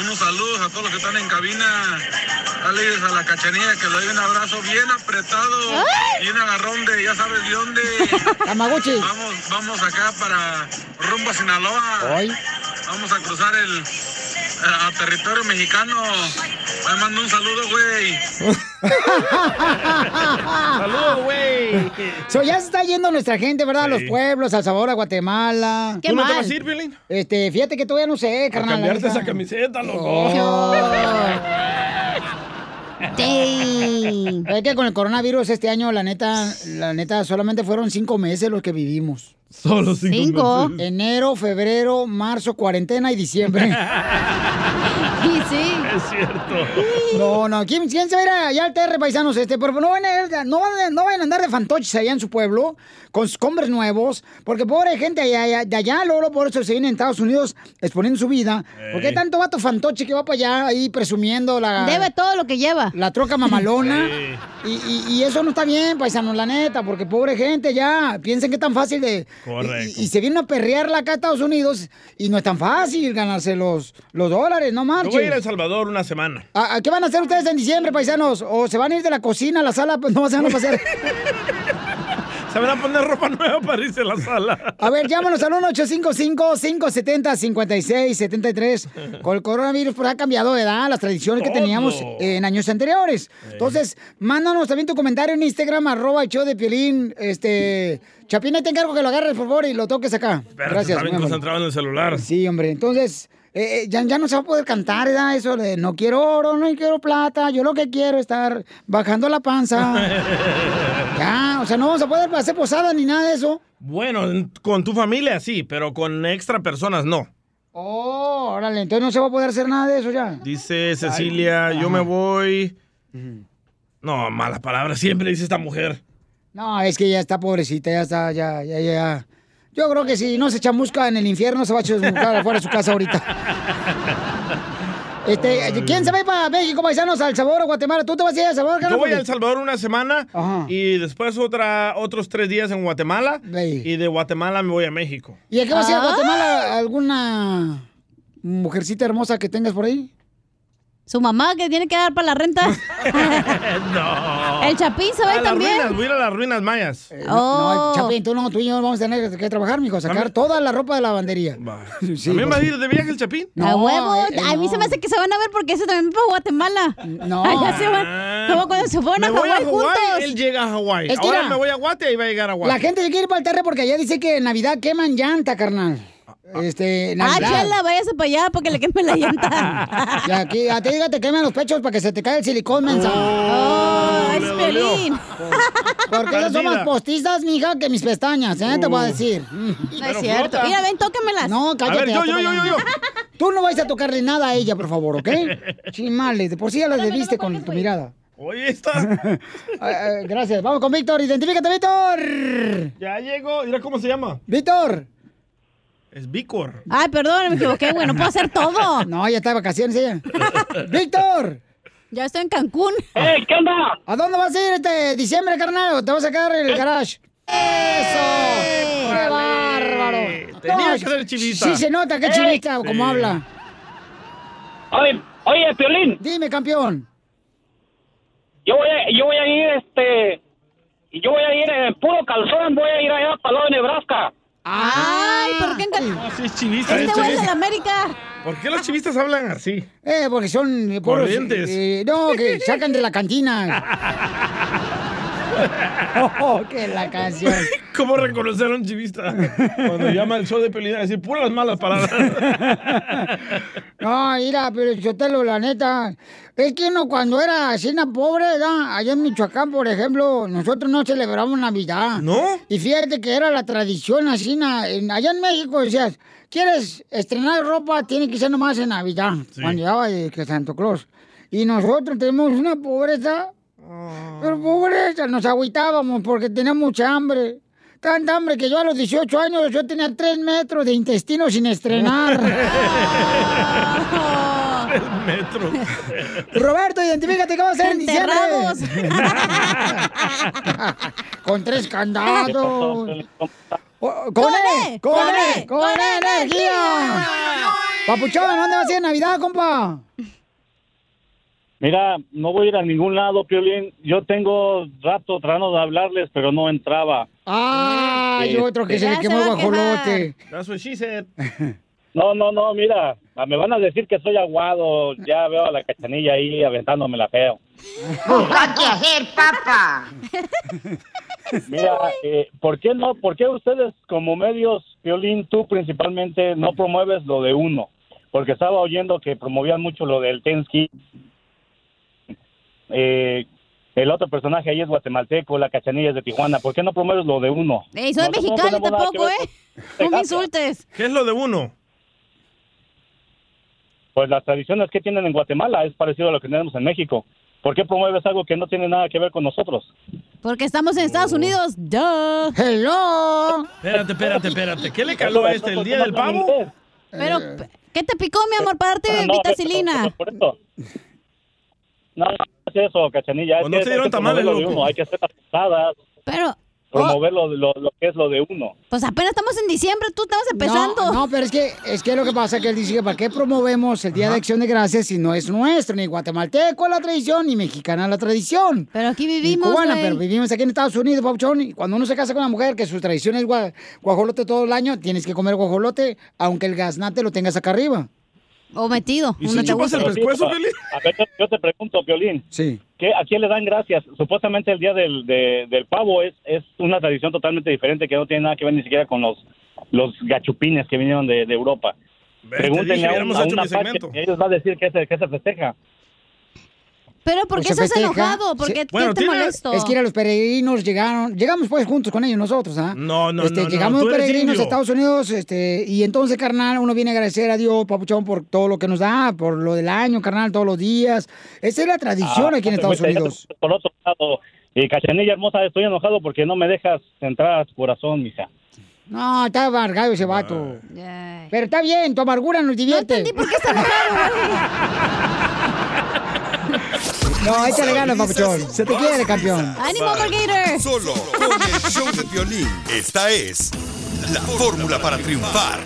unos saludos a todos los que están en cabina. Dale a la cachanilla que le doy un abrazo bien apretado y un agarrón de ya sabes de dónde. Tamagotchi. Vamos, vamos acá para rumbo a Sinaloa. Hoy. Vamos a cruzar el a, a territorio mexicano. Me mando un saludo, güey. Saludos, güey. So, ya se está yendo nuestra gente, ¿verdad? A los Sí. pueblos, al sabor a Guatemala. ¿Tú no te vas a ir, Piolín? Este, fíjate que todavía no sé, A carnal. cambiarte esa camiseta, loco. Oh. Es que con el coronavirus este año, la neta, la neta, solamente fueron cinco meses los que vivimos. Solo cinco, Cinco. meses. Enero, febrero, marzo, cuarentena y diciembre. Y sí. Es cierto. No, no, ¿quién, quién se va a ir allá al TR, paisanos? Este, pero no van, a, no, van a- no vayan a andar de fantoches allá en su pueblo, con sus combres nuevos, porque pobre gente allá, allá- de allá, luego por eso se vienen a Estados Unidos exponiendo su vida. Porque hay tanto vato fantoche que va para allá ahí presumiendo la... Debe todo lo que lleva. La troca mamalona. Y, y- y eso no está bien, paisanos, la neta, porque pobre gente ya, piensen que es tan fácil de... Correcto. Y, y se vienen a perrearla acá a Estados Unidos y no es tan fácil ganarse los, los dólares, no Yo marches. Voy a ir a El Salvador una semana. ¿A, a qué van a hacer ustedes en diciembre, paisanos? ¿O se van a ir de la cocina a la sala? Pues no van a pasar. Se van a poner ropa nueva para irse a la sala. A ver, llámanos al 1-855-570-5673. Con el coronavirus, pues ha cambiado de edad las tradiciones que teníamos en años anteriores. Entonces, mándanos también tu comentario en Instagram, arroba el show de Piolín. Este, Chapina, te encargo que lo agarres, por favor, y lo toques acá. Espérate, Gracias. está bien concentrado en el celular. Sí, hombre, entonces... eh, eh, ya, ya no se va a poder cantar, ¿verdad? Eso de no quiero oro, no quiero plata, yo lo que quiero es estar bajando la panza. ya, o sea, no vamos a poder hacer posada ni nada de eso. Bueno, en- con tu familia sí, pero con extra personas no. Oh, órale, entonces no se va a poder hacer nada de eso ya. Dice Cecilia, yo me voy. No, malas palabras siempre dice esta mujer. No, es que ya está pobrecita, ya está, ya, ya, ya. Yo creo que si no se chamusca en el infierno, se va a chamuscar afuera de su casa ahorita. Este, ¿quién se va a ir para México, paisanos, al Salvador o Guatemala? ¿Tú te vas a ir a El Salvador, Yo voy a Porque- El Salvador una semana y después otra, otros tres días en Guatemala. Y de Guatemala me voy a México. ¿Y a qué vas a ir a Ah. Guatemala? ¿Alguna mujercita hermosa que tengas por ahí? Su mamá que tiene que dar para la renta. no. El Chapín se va a ir también. ruinas, voy a ir a las ruinas mayas. Eh, No, no, Chapín, tú no, tú y yo vamos a tener que trabajar, mijo, sacar toda la ropa de lavandería. Sí, ¿También va a porque- ir de viaje el Chapín? a huevo. eh, a mí no. se me hace que se van a ver porque ese también fue a Guatemala. No. Allá se van. Como cuando se fueron a a Hawái juntos. él llega a Hawái. Ahora me voy a Guate y va a llegar a Guate. La gente se quiere ir para el terre porque allá dice que en Navidad queman llanta, carnal. Este, Ah, chela, váyase para allá porque le quemen la llanta. Y aquí, a ti diga, te queman los pechos para que se te caiga el silicón, mensa. Oh, es Piolín. Porque ellos son más postizas, mija, que mis pestañas, ¿eh? Te voy a decir. No es cierto. Mira, ven, tóquemelas. No, cállate. A ver, yo, yo, yo, yo, Tú no vais a tocarle nada a ella, por favor, ¿ok? Chimales, de por sí ya la debiste con tu mirada. Oye, está. Ah, ah, gracias. Vamos con Víctor. Identifícate, Víctor. Ya llegó. Mira cómo se llama. Víctor. Es Vícor. Ay, perdón, me equivoqué, güey. No puedo hacer todo. No, ya está de vacaciones ella. Víctor. Ya estoy en Cancún. ¿Qué onda? ¿A dónde vas a ir este diciembre, carnal? ¿O te vas a quedar en el garage? ¡Eso! ¡Qué bárbaro! Tenía No, que ser chivista. Sí se nota que es ¡Ey! chivista, Sí. como habla. Oye, oye, Piolín. Dime, campeón. Yo voy a, yo voy a ir, este, yo voy a ir en puro calzón, voy a ir allá para el lado de Nebraska. Ay, ¿por qué en Cancún? No, sí es chivista. Este es güey es de la América. ¿Por qué los chivistas hablan así? Eh, porque son eh, Corrientes. eh, no, que sacan de la cantina. oh, que la canción. ¿Cómo reconocer a un chivista? Cuando llama el show de Pelín a decir puras malas palabras. No, mira, pero Chotelo, la neta, es que uno cuando era así pobre, ¿verdad? allá en Michoacán, por ejemplo, nosotros no celebramos Navidad. ¿No? Y fíjate que era la tradición así, allá en México decías, ¿quieres estrenar ropa? Tiene que ser nomás en Navidad, Sí. cuando llegaba de que Santo Claus. Y nosotros tenemos una pobreza, pero nos agüitábamos porque teníamos mucha hambre. Tanta hambre que yo a los 18 años yo tenía 3 metros de intestino sin estrenar. El metro. Roberto, identifícate qué va a hacer en diciembre. Con tres candados. Con, ¡Con E, E, con E, con con E energía. Papuchón, ¿dónde vas a ir en Navidad, compa? Mira, no voy a ir a ningún lado, Piolín. Yo tengo rato tratando de hablarles, pero no entraba. Ay, Este- otro que se le quemó guajolote. No, no, no, mira, me van a decir que soy aguado. Ya veo a la cachanilla ahí aventándome la feo. qué hacer, papá? Mira, eh, ¿por qué no? ¿Por qué ustedes como medios, Piolín, tú principalmente no promueves lo de uno? Porque estaba oyendo que promovían mucho lo del Tensky. Eh, el otro personaje ahí es guatemalteco, la cachanilla es de Tijuana. ¿Por qué no promueves lo de uno? Ey, soy Nosotros no mexicana tenemos nada que tampoco, ¿eh? No me insultes. ¿Qué es lo de uno? Pues las tradiciones que tienen en Guatemala es parecido a lo que tenemos en México. ¿Por qué promueves algo que no tiene nada que ver con nosotros? Porque estamos en Estados Unidos. ¡Duh! ¡Hello! Espérate, espérate, espérate. ¿qué le caló a este? ¿El día del pavo? Pero, ¿qué te picó, mi amor, para darte no, vitacilina? Por eso. No, no es eso, cachanilla. ¿O Es no te dieron tamales, promover lo de loco? uno, Hay que hacer las pasadas. Pero, promover lo, lo, lo que es lo de uno. Pues apenas estamos en diciembre, tú estamos empezando. No, no, pero es que, es que lo que pasa es que él dice que ¿para qué promovemos el Día de Acción de Gracias si no es nuestro? Ni guatemalteco la tradición, ni mexicana la tradición. Pero aquí Ni vivimos, cubana, güey. pero vivimos aquí en Estados Unidos, Pauchón. Y cuando uno se casa con una mujer que su tradición es gua- guajolote todo el año, tienes que comer guajolote, aunque el gaznate lo tengas acá arriba. O metido. ¿Y si chupas el pescuezo, Piolín? A ver, yo- te pregunto, Piolín. Sí. ¿qué, ¿A quién le dan gracias? Supuestamente el día del, de- del pavo es, es una tradición totalmente diferente que no tiene nada que ver ni siquiera con los, los gachupines que vinieron de, de Europa. te Pregúntenle a un, a hecho un mi apache segmento. y ellos van a decir que se, que se festeja. Pero ¿por qué Pues estás festeja. enojado? ¿Por Sí. qué qué te molesto? Es que mira, los peregrinos llegaron, llegamos pues juntos con ellos nosotros, ¿ah? No, no, este, no, no, Llegamos eres peregrinos a Estados Unidos, este, y entonces, carnal, uno viene a agradecer a Dios, papuchón, por todo lo que nos da, por lo del año, carnal, todos los días. Esa es la tradición Ah, aquí en Estados Unidos. Por otro lado, y Cachanilla hermosa, estoy enojado porque no me dejas entrar a tu corazón, mija. No, está amargado ese vato. Pero está bien, tu amargura nos divierte. No por qué está enojado, No, échale ganas, papuchón. Se te quiere, campeón. ¡Ánimo, Margator! Solo con el show de violín. Esta es la fórmula para triunfar.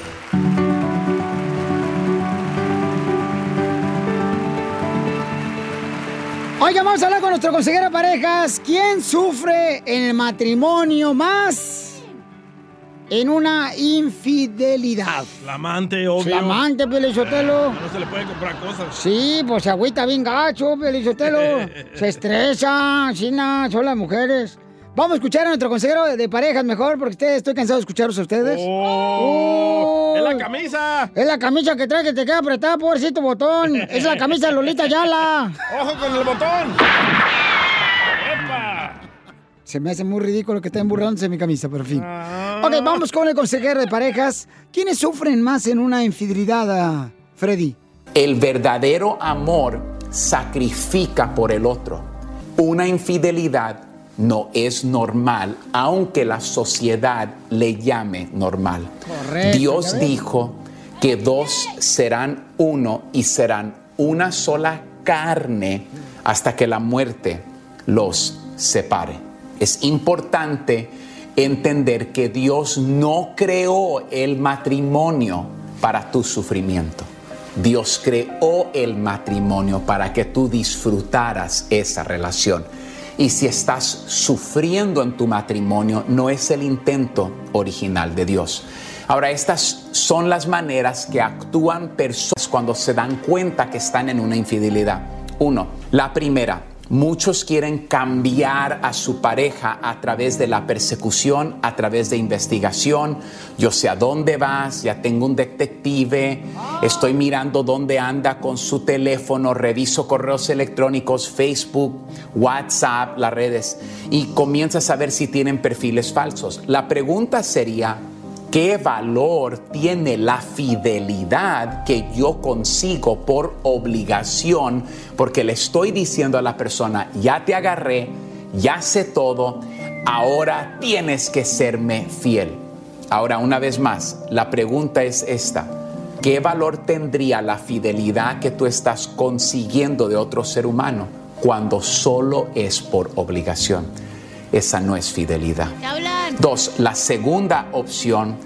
Oiga, vamos a hablar con nuestro consejero de parejas. ¿Quién sufre en el matrimonio más en una infidelidad? La amante, obvio. La amante, Pelizotelo. No se le puede comprar cosas. Sí, pues se agüita bien gacho, Pelizotelo. se estresa, china, son las mujeres. Vamos a escuchar a nuestro consejero de, parejas mejor, porque ustedes, estoy cansado de escucharlos a ustedes. ¡Oh! ¡Es la Uy. camisa! Es la camisa que trae que te queda apretada, pobrecito botón. Es la camisa de Lolita Yala. ¡Ojo con el botón! Se me hace muy ridículo que estén burlándose de mi camisa, pero en fin. Ah. Ok, vamos con el consejero de parejas. ¿Quiénes sufren más en una infidelidad, ah, Freddy? El verdadero amor sacrifica por el otro. Una infidelidad no es normal, aunque la sociedad le llame normal. Correcto, Dios dijo que dos serán uno y serán una sola carne hasta que la muerte los separe. Es importante entender que Dios no creó el matrimonio para tu sufrimiento. Dios creó el matrimonio para que tú disfrutaras esa relación. Y si estás sufriendo en tu matrimonio, no es el intento original de Dios. Ahora, estas son las maneras que actúan personas cuando se dan cuenta que están en una infidelidad. Uno, la primera, muchos quieren cambiar a su pareja a través de la persecución, a través de investigación. Yo sé a dónde vas, ya tengo un detective, estoy mirando dónde anda con su teléfono, reviso correos electrónicos, Facebook, WhatsApp, las redes, y comienzas a ver si tienen perfiles falsos. La pregunta sería, ¿Qué valor tiene la fidelidad que yo consigo por obligación? Porque le estoy diciendo a la persona, ya te agarré, ya sé todo, ahora tienes que serme fiel. Ahora, una vez más, la pregunta es esta. ¿Qué valor tendría la fidelidad que tú estás consiguiendo de otro ser humano cuando solo es por obligación? Esa no es fidelidad. Dos, la segunda opción,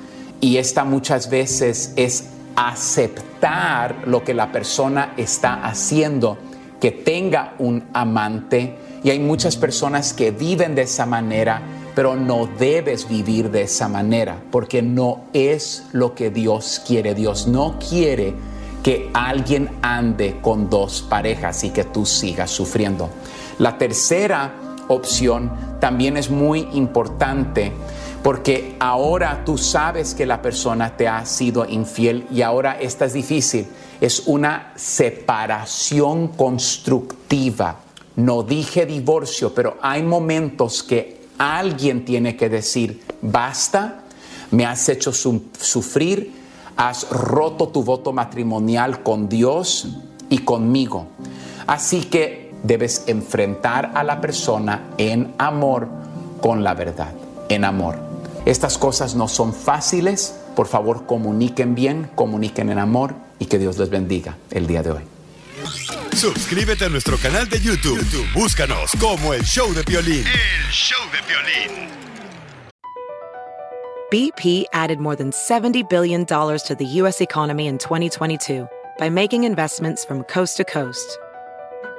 y esta muchas veces es aceptar lo que la persona está haciendo, que tenga un amante, y hay muchas personas que viven de esa manera, pero no debes vivir de esa manera, porque no es lo que Dios quiere. Dios no quiere que alguien ande con dos parejas y que tú sigas sufriendo. La tercera opción también es muy importante porque ahora tú sabes que la persona te ha sido infiel y ahora esta es difícil. Es una separación constructiva. No dije divorcio, pero hay momentos que alguien tiene que decir, basta, me has hecho su- sufrir, has roto tu voto matrimonial con Dios y conmigo. Así que debes enfrentar a la persona en amor con la verdad, en amor. Estas cosas no son fáciles, por favor comuniquen bien, comuniquen en amor y que Dios les bendiga el día de hoy. Suscríbete a nuestro canal de YouTube. YouTube, Búscanos como el show de violín. El show de violín. BP added more than $70 billion to the U.S. economy in 2022 by making investments from coast to coast.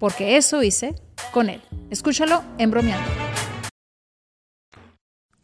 porque eso hice con él. Escúchalo en bromeando.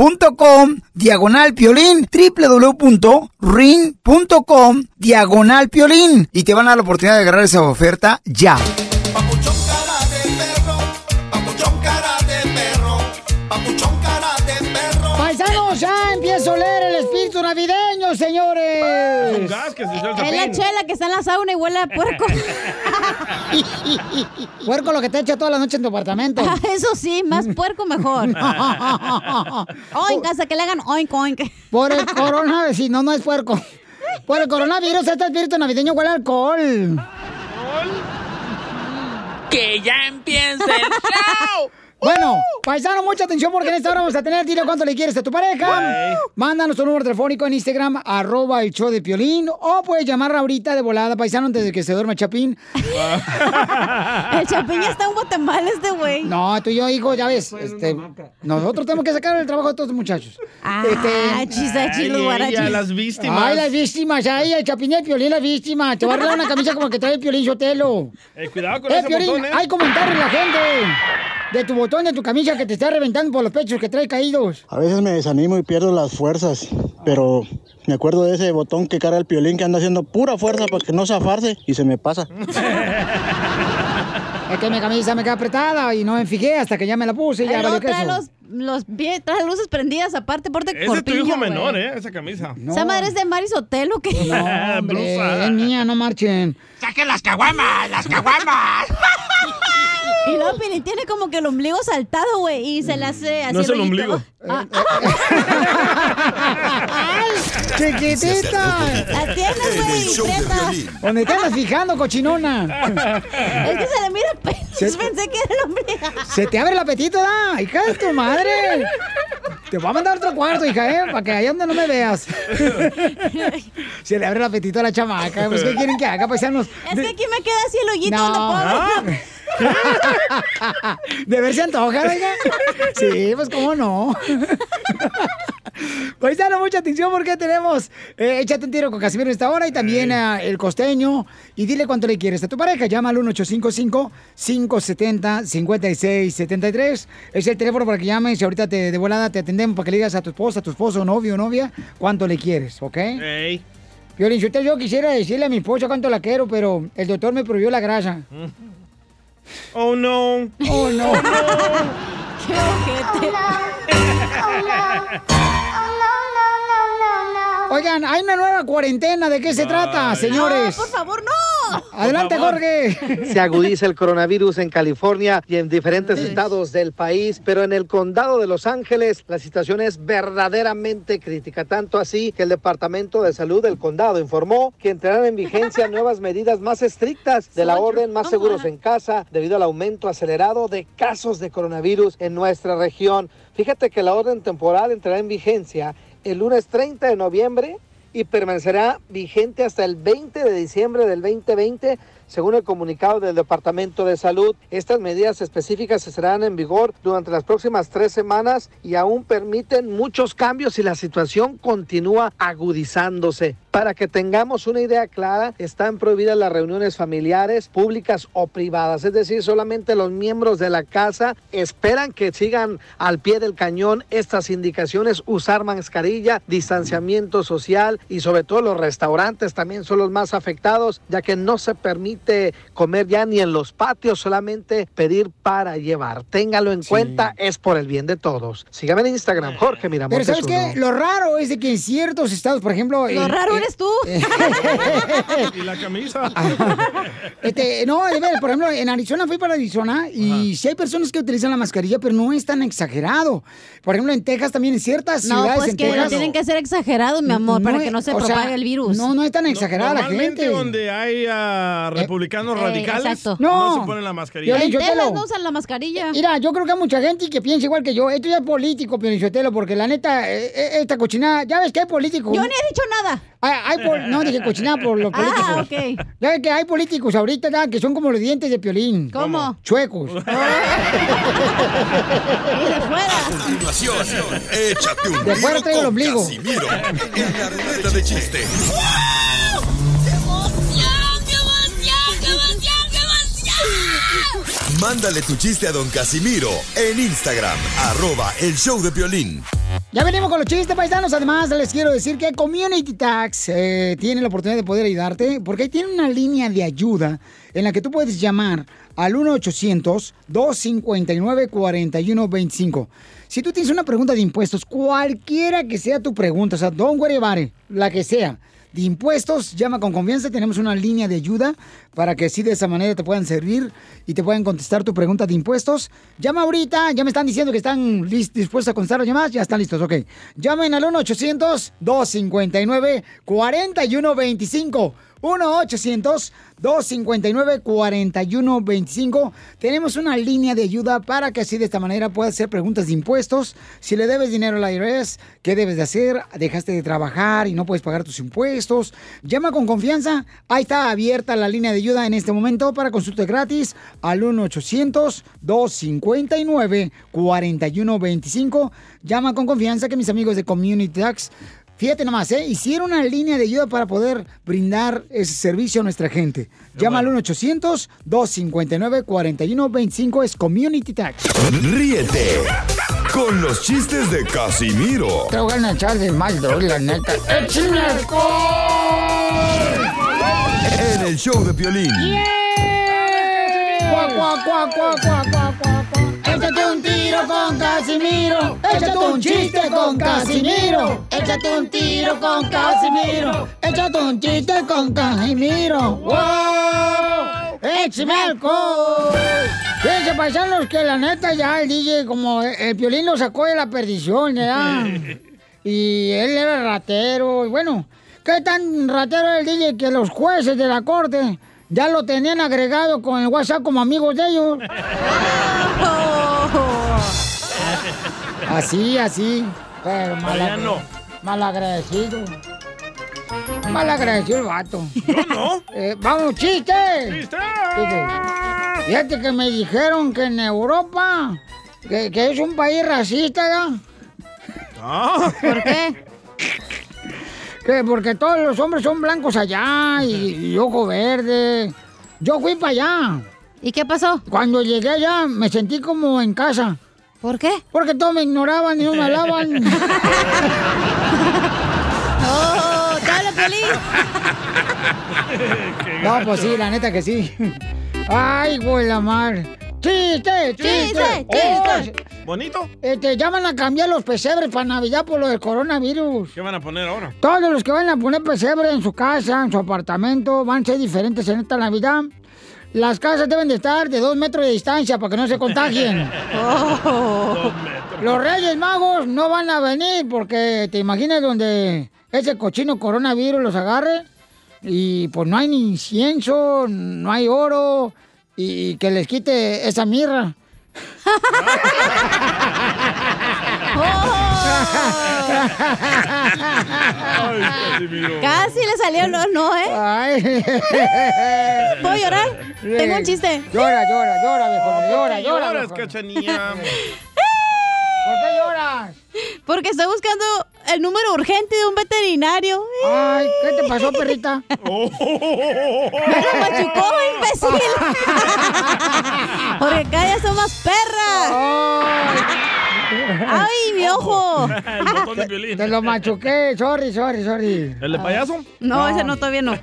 .com diagonal piolín www.ring.com diagonal piolín y te van a dar la oportunidad de agarrar esa oferta ya. Que está en la sauna y huele a puerco. Puerco lo que te echa toda la noche en tu apartamento. Eso sí, más puerco mejor. Oink, hasta que le hagan oink, oink. Por el coronavirus, si no, no es puerco. Por el coronavirus, este espíritu navideño huele a alcohol. Que ya empiece el show. Bueno, paisano, mucha atención porque en esta hora vamos a tener, dile cuánto le quieres a tu pareja. Mándanos tu número telefónico en Instagram, arroba el show de Piolín, o puedes llamar ahorita de volada, paisano, antes de que se duerma Chapín. El Chapín ya está en Guatemala este güey. No, tú y yo, hijo, ya ves, este, nosotros tenemos que sacar el trabajo de todos los muchachos. Ah, Este, chilo, guarachis. ella, las víctimas. Ay, las víctimas, ay, el Chapín y el Piolín, las víctimas. Te va a arreglar una camisa como el que trae el Piolín Sotelo. Eh, cuidado con Eh, ese Piolín, botón, ¿eh? hay comentarios de la gente de tu botón de tu camisa que te está reventando por los pechos que trae caídos. A veces me desanimo y pierdo las fuerzas, pero me acuerdo de ese botón que carga el piolín que anda haciendo pura fuerza para que no zafarse y se me pasa. Es que mi camisa me queda apretada y no me fijé hasta que ya me la puse y ya valió luego trae queso. los, los pie- trae luces prendidas aparte, porte Ese es tu hijo menor, ¿eh? Esa camisa. Esa madre es de Marisotelo que. No, hombre, es mía, no marchen. ¡Saquen las caguamas! ¡Las caguamas! Y luego tiene como que el ombligo saltado, güey, y se le hace así No es el ombligo. Ah, ¡Chiquitita! La tienes, güey. ¿Dónde te andas fijando, cochinona? Es que se le mira pelos. Pensé que era el ombligo. Se te abre el apetito, ¿da? Hija de tu madre. Te voy a mandar a otro cuarto, hija, ¿eh? Para que allá donde no me veas. Se le abre el apetito a la chamaca. Pues, ¿qué quieren que haga, paisanos? Es que aquí me queda así el hoyito No. donde puedo. ¿De ver se antoja, oiga? Sí, pues cómo no. Paisano, mucha atención porque tenemos eh, Échate un tiro con Casimiro en esta hora y también eh, el costeño. Y dile cuánto le quieres a tu pareja. Llama al 1855-570-5673. Es el teléfono para que llames y ahorita te, de volada te atendemos para que le digas a tu esposa, a tu esposo, novio novia cuánto le quieres, ¿ok? Ey. Piolín, si usted- yo quisiera decirle a mi esposa cuánto la quiero, pero el doctor me prohibió la grasa. Oh, no. Oh, no. Qué ojete. Oigan, hay una nueva cuarentena. ¿De qué se trata, señores? No, por favor, no. Adelante, Jorge. Se agudiza el coronavirus en California y en diferentes estados del país, pero en el condado de Los Ángeles la situación es verdaderamente crítica, tanto así que el Departamento de Salud del condado informó que entrarán en vigencia nuevas medidas más estrictas de la orden más seguros en casa debido al aumento acelerado de casos de coronavirus en nuestra región. Fíjate que la orden temporal entrará en vigencia el lunes 30 de noviembre y permanecerá vigente hasta el 20 de diciembre del 2020 según el comunicado del Departamento de Salud, estas medidas específicas estarán en vigor durante las próximas tres semanas y aún permiten muchos cambios si la situación continúa agudizándose. Para que tengamos una idea clara, están prohibidas las reuniones familiares, públicas o privadas, es decir, solamente los miembros de la casa esperan que sigan al pie del cañón estas indicaciones, usar mascarilla, distanciamiento social y sobre todo los restaurantes también son los más afectados, ya que no se permite comer ya ni en los patios, solamente pedir para llevar. Téngalo en cuenta, es por el bien de todos. Sígame en Instagram, Jorge Pero Miramontes ¿sabes uno. qué? Lo raro es de que en ciertos estados, por ejemplo... Lo en- raro eres tú. ¿Y la camisa? Este, no, de ver, por ejemplo, en Arizona fui para Arizona y sí hay personas que utilizan la mascarilla, pero no es tan exagerado. Por ejemplo, en Texas también, en ciertas No, ciudades pues en que lo Texas. tienen que ser exagerado, mi amor, para No, que no se sea, propague el virus. No, no es tan exagerada la Normalmente gente. donde hay ah, republicanos eh, radicales, exacto. no, No. se ponen la mascarilla. En Texas no usan la mascarilla. Mira, yo creo que hay mucha gente que piensa igual que yo. Esto ya es político, Piolichotelo, porque la neta, eh, eh, esta cochinada, ya ves que hay políticos. Yo ni he dicho nada. Hay, hay no, dije cochinada por los políticos. Ah, ok. Ya ves que hay políticos ahorita ya, que son como los dientes de Piolín. ¿Cómo? Chuecos. Y de fuera. continuación, échate un De fuera traigo el ombligo. Casimiro en la ruleta de chiste. Mándale tu chiste a don Casimiro en Instagram, arroba el show de violín. Ya venimos con los chistes paisanos. Además, les quiero decir que Community Tax eh, tiene la oportunidad de poder ayudarte porque tiene una línea de ayuda en la que tú puedes llamar al 1-800-259-4125. Si tú tienes una pregunta de impuestos, cualquiera que sea tu pregunta, o sea, about it, la que sea, de impuestos, llama con confianza. Tenemos una línea de ayuda para que así de esa manera te puedan servir y te puedan contestar tu pregunta de impuestos. Llama ahorita, ya me están diciendo que están dispuestos a contestar las llamadas, ya están listos, ok. Llamen al 1-800-259-4125. 1-800-259-4125. Tenemos una línea de ayuda para que así de esta manera puedas hacer preguntas de impuestos. Si le debes dinero al IRS, ¿qué debes de hacer? ¿Dejaste de trabajar y no puedes pagar tus impuestos? Llama con confianza. Ahí está abierta la línea de ayuda en este momento para consulta gratis al 1-800-259-4125. Llama con confianza que mis amigos de Community Tax Fíjate nomás, ¿eh? Hicieron una línea de ayuda para poder brindar ese servicio a nuestra gente. Llama al 1-800-259-4125, es Community Tax. Ríete con los chistes de Casimiro Te voy a echar de mal, la neta. ¡Échame alcohol! en el show de violín. ¡Cuá, cuá, cuá, cuá, Échate un tiro con Casimiro. Échate un chiste con Casimiro. Échate un tiro con Casimiro. Échate un chiste con Casimiro. ¡Wow! ¡Échame alcohol! Fíjense, paisanos, que la neta ya el DJ, como el violín lo sacó de la perdición, ¿verdad? y él era ratero. Y bueno, ¿qué tan ratero era el DJ que los jueces de la corte ya lo tenían agregado con el WhatsApp como amigos de ellos? Así, así. Pero mal, ya no. malagradecido. Malagradecido el vato. Yo no. Eh, vamos, chiste. ¡Chiste! Fíjate que me dijeron que en Europa, que, que es un país racista, ¿ya? Ah. ¿Por qué? Que porque todos los hombres son blancos allá y, y ojo verde. Yo fui para allá. ¿Y qué pasó? Cuando llegué allá me sentí como en casa. ¿Por qué? Porque todos me ignoraban y no me hablaban. ¡Oh! ¡Te habla Piolín! No, pues sí, la neta que sí. Ay, güey, la mar. ¡Chiste, chiste! ¡Chiste, chiste! ¿Bonito? Este, ya van a cambiar los pesebres para Navidad por lo del coronavirus. ¿Qué van a poner ahora? Todos los que van a poner pesebre en su casa, en su apartamento, van a ser diferentes en esta Navidad. Las casas deben de estar de dos metros de distancia para que no se contagien. Oh. Los Reyes Magos no van a venir porque te imaginas donde ese cochino coronavirus los agarre y pues no hay ni incienso, no hay oro y que les quite esa mirra. Casi le salió no, no, ¿eh? ¿Puedo llorar? Tengo un chiste. Llora, llora, llora, viejo. Llora, llora. lloras, cachanilla? ¿Por qué lloras? Porque estoy buscando el número urgente de un veterinario. Ay, ¿qué te pasó, perrita? ¡Me lo machucó, imbécil! Porque cada día son más perras. ¡Ay, mi ojo! El botón de violín. Te lo machuqué, sorry, sorry, sorry. ¿El de payaso? No, ese no, todavía no.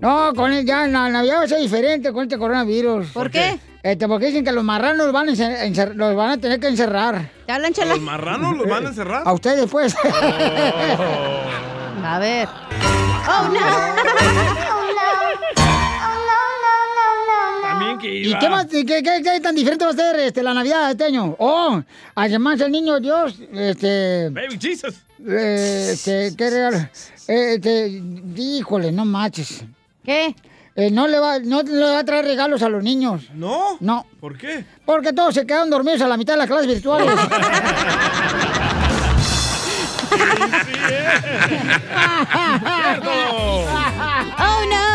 No, con el, ya la Navidad va a ser diferente con este coronavirus. ¿Por qué? Este, porque dicen que los marranos los van a, encer- los van a tener que encerrar. ¿Te hablan, ¿A chela? ¿Los marranos los van a encerrar? A ustedes, pues. A ver. ¡Oh, no! También que ¿Y qué más, qué, qué- qué tan diferente va a ser este, la Navidad de este año? Oh, además el niño Dios, este... Baby Jesus. eh, este, ¿qué regalo? Eh, Este, híjole, no manches. ¿Qué? Eh, no, le va, no le va a traer regalos a los niños. ¿No? No. ¿Por qué? Porque todos se quedaron dormidos a la mitad de las clases virtuales. ¡Oh, no! ¡Oh, no!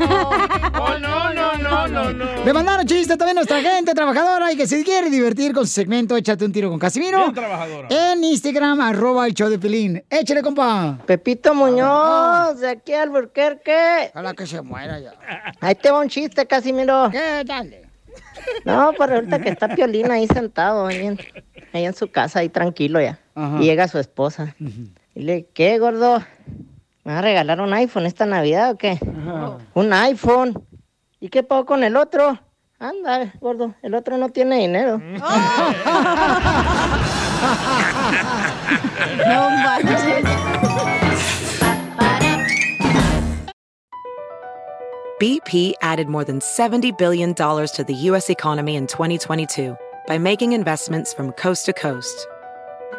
¡Oh, no, no, no, no, no! Le mandaron chistes también a nuestra gente trabajadora y que se quiere divertir con su segmento Échate un tiro con Casimiro. Bien trabajadora. En Instagram, arroba el show de Pelín. Échale, compa. Pepito Muñoz, de aquí al Burquerque. Ojalá que se muera ya. Ahí te va un chiste, Casimiro. ¿Qué? Dale. No, pues resulta que está Piolín ahí sentado, ahí en, ahí en su casa, ahí tranquilo ya. Ajá. Y llega su esposa. Y le ¿qué, gordo? ¿Me vas a regalar un iPhone esta Navidad o qué? Un iPhone. ¿Y qué pago con el otro? Anda, gordo, el otro no tiene dinero. No manches. BP added more than $70 billion to the U.S. economy in 2022 by making investments from coast to coast.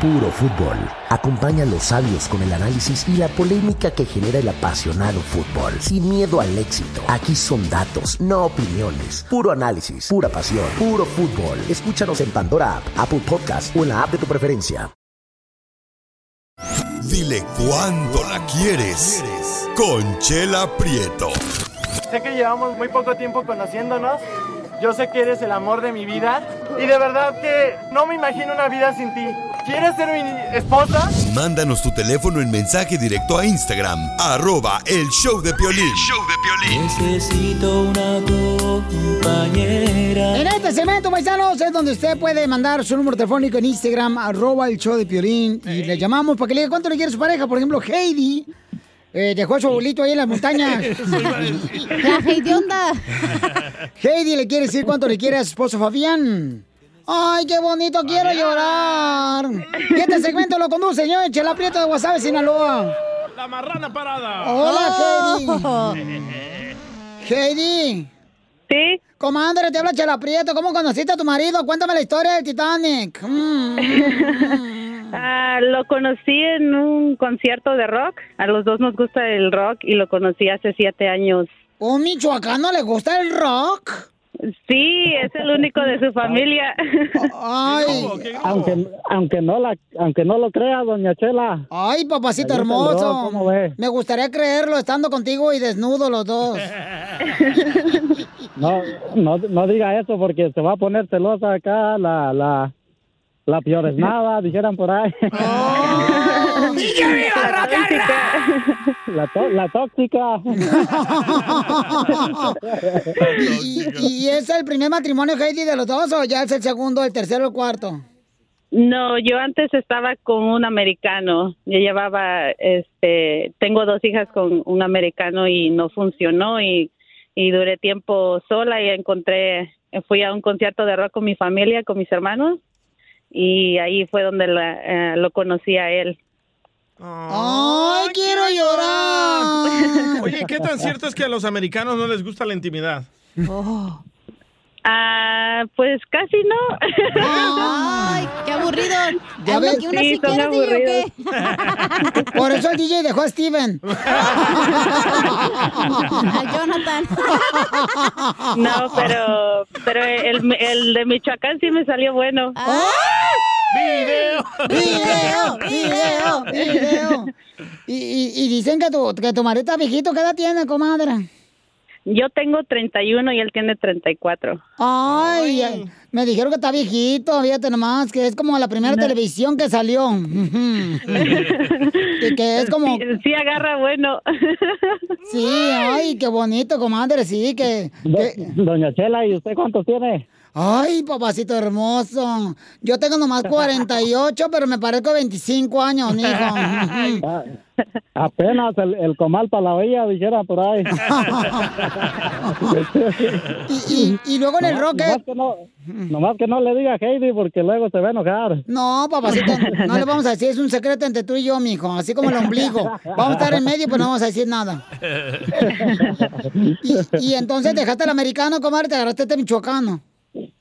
Puro fútbol. Acompaña a los sabios con el análisis y la polémica que genera el apasionado fútbol. Sin miedo al éxito. Aquí son datos, no opiniones. Puro análisis, pura pasión, puro fútbol. Escúchanos en Pandora App, Apple Podcast o en la app de tu preferencia. Dile cuándo la quieres. Conchela Prieto. Sé que llevamos muy poco tiempo conociéndonos. Yo sé que eres el amor de mi vida. Y de verdad que no me imagino una vida sin ti. ¿Quieres ser mi esposa? Mándanos tu teléfono en mensaje directo a Instagram, arroba el show de Piolín. Necesito una compañera. En este segmento, paisanos, es donde usted puede mandar su número telefónico en Instagram, arroba el show de Piolín, y le llamamos para que le diga cuánto le quiere su pareja. Por ejemplo, Heidi eh, dejó a su abuelito ahí en las montañas. La Heidi onda. Heidi le quiere decir cuánto le quiere a su esposo Fabián. ¡Ay, qué bonito! ¡Quiero llorar! Y este segmento lo conduce, señor Chela Prieto de Guasave, Sinaloa. La marrana parada. Hola, Heidi. Heidi. Sí. Comadre, te habla Chela Prieto. ¿Cómo conociste a tu marido? Cuéntame la historia del Titanic. Mm. Ah, lo conocí en un concierto de rock. A los dos nos gusta el rock y lo conocí hace siete años. ¿Un michoacano le gusta el rock? Sí, es el único de su familia. Ay. Aunque, aunque, no la, aunque no lo crea, doña Chela. Ay, papacito hermoso. rock, ¿cómo ve? Me gustaría creerlo estando contigo y desnudo los dos. No, no, no diga eso porque se va a poner celosa acá la, la, La peor es nada, dijeran por ahí. La, tó- la tóxica. ¿Y, y es el primer matrimonio, Heidi, de los dos o ya es el segundo, el tercero, el cuarto? No, yo antes estaba con un americano. Yo llevaba, este, tengo dos hijas con un americano y no funcionó y, y duré tiempo sola y encontré, fui a un concierto de rock con mi familia, con mis hermanos y ahí fue donde la- eh, lo conocí a él. ¡Ay, quiero llorar! Oye, ¿qué tan cierto es que a los americanos no les gusta la intimidad? Ah, pues casi no. Ay, qué aburrido. ¿Ya Ando ves? aquí uno Sí, DJ, ¿o qué? Por eso el DJ dejó a Steven. A Jonathan. No, pero, pero el, el de Michoacán sí me salió bueno. ¡Video! ¡Video! ¡Video! ¡Video! Y, y, y dicen que tu, que tu marido está viejito. ¿Qué edad tiene, comadre? Yo tengo 31 y él tiene 34. Ay, ay, me dijeron que está viejito, fíjate nomás, que es como la primera televisión que salió. Y que es como... Sí, sí agarra bueno. Sí, ay, qué bonito, comadre, sí, que... que- Doña Chela, ¿y usted cuántos tiene? Ay, papacito hermoso. Yo tengo nomás 48, pero me parezco 25 años, mijo. Apenas el, el comal para la olla, dijera por ahí. y, y- y luego en el Nomás- rock... Nomás que, no, nomás que no le diga a Heidi porque luego se va a enojar. No, papacito, no le vamos a decir, es un secreto entre tú y yo, mijo, así como el ombligo. Vamos a estar en medio, pero no vamos a decir nada. Y, y entonces dejaste al americano, comadre, te agarraste este michoacano.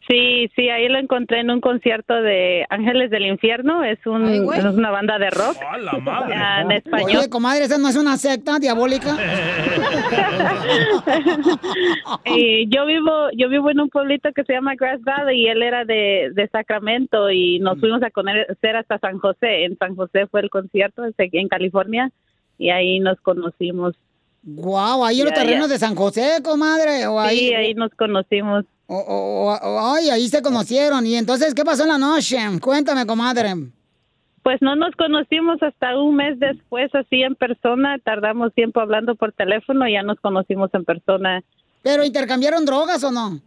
Sí, sí, ahí lo encontré en un concierto de Ángeles del Infierno. Es, un, Ay, güey. es una banda de rock. Ah, en español. Oye, comadre, ¿esa no es una secta diabólica? Y yo vivo, yo vivo en un pueblito que se llama Grass Valley y él era de, de Sacramento y nos fuimos a conocer hasta San José. En San José fue el concierto en California y ahí nos conocimos. Guau, ahí en los terrenos ya. de San José, comadre. O ahí, Sí, ahí nos conocimos. O, o- o- ay, ahí se conocieron. Y entonces, ¿qué pasó en la noche? Cuéntame, comadre. Pues no nos conocimos hasta un mes después, así en persona. Tardamos tiempo hablando por teléfono y ya nos conocimos en persona. ¿Pero intercambiaron drogas o no?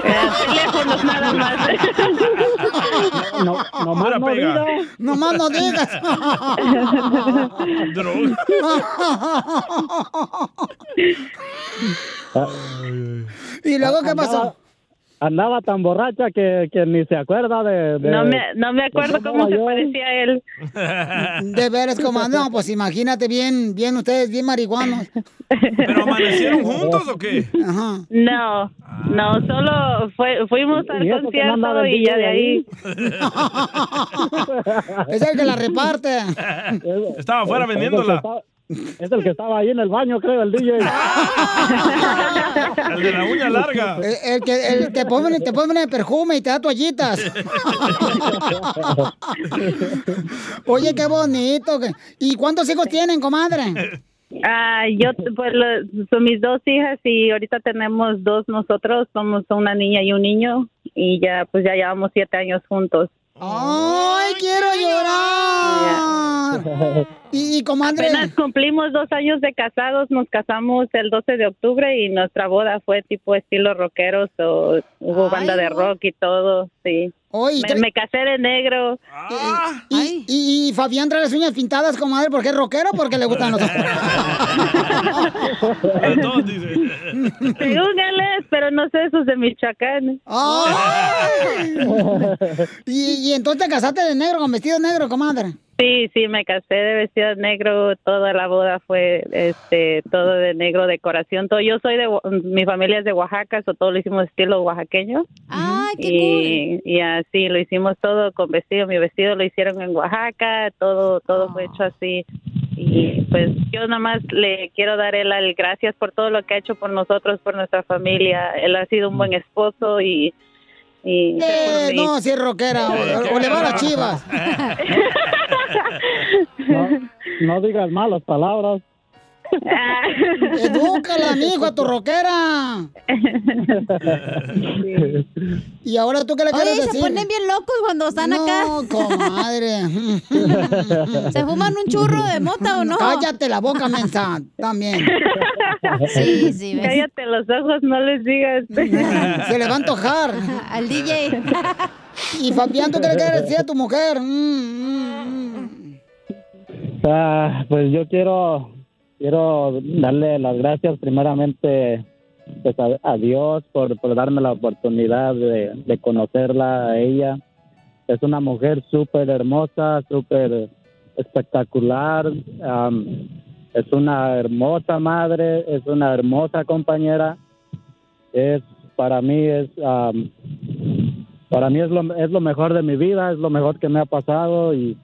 teléfonos nada más. No, nomás no diga. Nomás no digas. ¿Y luego qué pasó? Andaba, tan borracha que, que ni se acuerda de... de- No me, no me acuerdo cómo se parecía a él. De veras, comadre. No, pues imagínate bien, bien ustedes, bien marihuanos. ¿Pero amanecieron juntos o qué? Ajá. No, no, solo fue, fuimos al concierto y ya de ahí. Es el que la reparte. Estaba afuera vendiéndola. Es el que estaba ahí en el baño, creo, el DJ. El de la uña larga. El, el que el, te, pone, te pone perfume y te da toallitas. Oye, qué bonito. que- ¿Y cuántos hijos tienen, comadre? Ah, yo, pues, lo- son mis dos hijas y ahorita tenemos dos nosotros, somos una niña y un niño y ya, pues ya llevamos siete años juntos. ¡Ay, quiero llorar! Y, y, comadre. Apenas cumplimos dos años de casados, nos casamos el 12 de octubre y nuestra boda fue tipo estilo rockeros, o hubo banda de rock y todo, sí. Oye, me, me casé de negro. Y, y, y Fabián trae las uñas pintadas, comadre, ¿porque es rockero o porque le gustan los Según él es, pero no sé, esos de Michoacán. ¡Ay! ¿Y, y entonces te casaste de negro con vestido negro, comadre. Sí, sí, me casé de vestido negro, toda la boda fue este todo de negro, decoración, todo. Yo soy de, mi familia es de Oaxaca, so todo lo hicimos estilo oaxaqueño. Ay, qué y, y así lo hicimos todo con vestido, mi vestido lo hicieron en Oaxaca, todo todo fue hecho así. Y pues yo nada más le quiero dar él el gracias por todo lo que ha hecho por nosotros, por nuestra familia. Él ha sido un buen esposo y y Eh, no, si es rockera. O, o le va a las chivas. No, no digas malas palabras. Edúcala, mijo, a tu rockera. ¿Y ahora tú qué le quieres Oye, decir? se ponen bien locos cuando están acá. No, comadre. ¿Se fuman un churro de mota o no? Cállate la boca, mensa, también. Sí, sí, ¿ves? Cállate los ojos, no les digas. Se le va a antojar. Al DJ. Y Fabián, ¿tú qué le quieres decir a tu mujer? Mm, Ah, pues yo quiero quiero darle las gracias primeramente pues a, Dios por, por darme la oportunidad de, de conocerla a ella. Es una mujer súper hermosa, súper espectacular. am, es una hermosa madre, es una hermosa compañera. Es para mí es am, para mí es lo, es lo mejor de mi vida, es lo mejor que me ha pasado y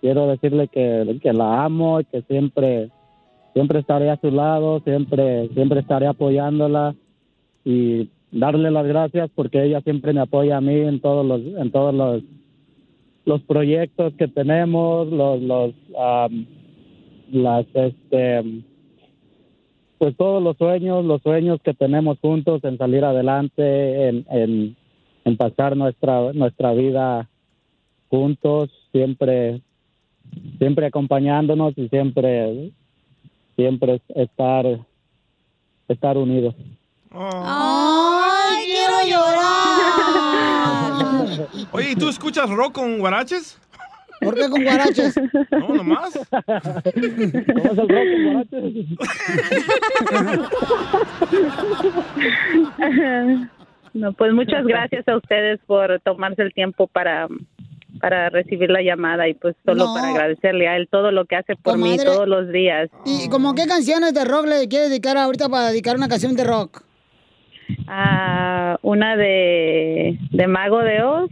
quiero decirle que, que la amo y que siempre siempre estaré a su lado, siempre siempre estaré apoyándola y darle las gracias porque ella siempre me apoya a mí en todos los en todos los los proyectos que tenemos, los los am, las este pues todos los sueños, los sueños que tenemos juntos en salir adelante, en, en, en pasar nuestra nuestra vida juntos, siempre siempre acompañándonos y siempre siempre estar estar unidos. ¡Ay, quiero llorar! Oye, ¿y tú escuchas rock con guaraches? ¿Por qué con guaraches? No, nomás. ¿Cómo es el rock con guaraches? No, pues muchas gracias a ustedes por tomarse el tiempo para para recibir la llamada y pues solo No. para agradecerle a él todo lo que hace por mí Comadre. todos los días. ¿Y como qué canciones de rock le quieres dedicar ahorita para dedicar una canción de rock? Ah, una de, de Mago de Oz.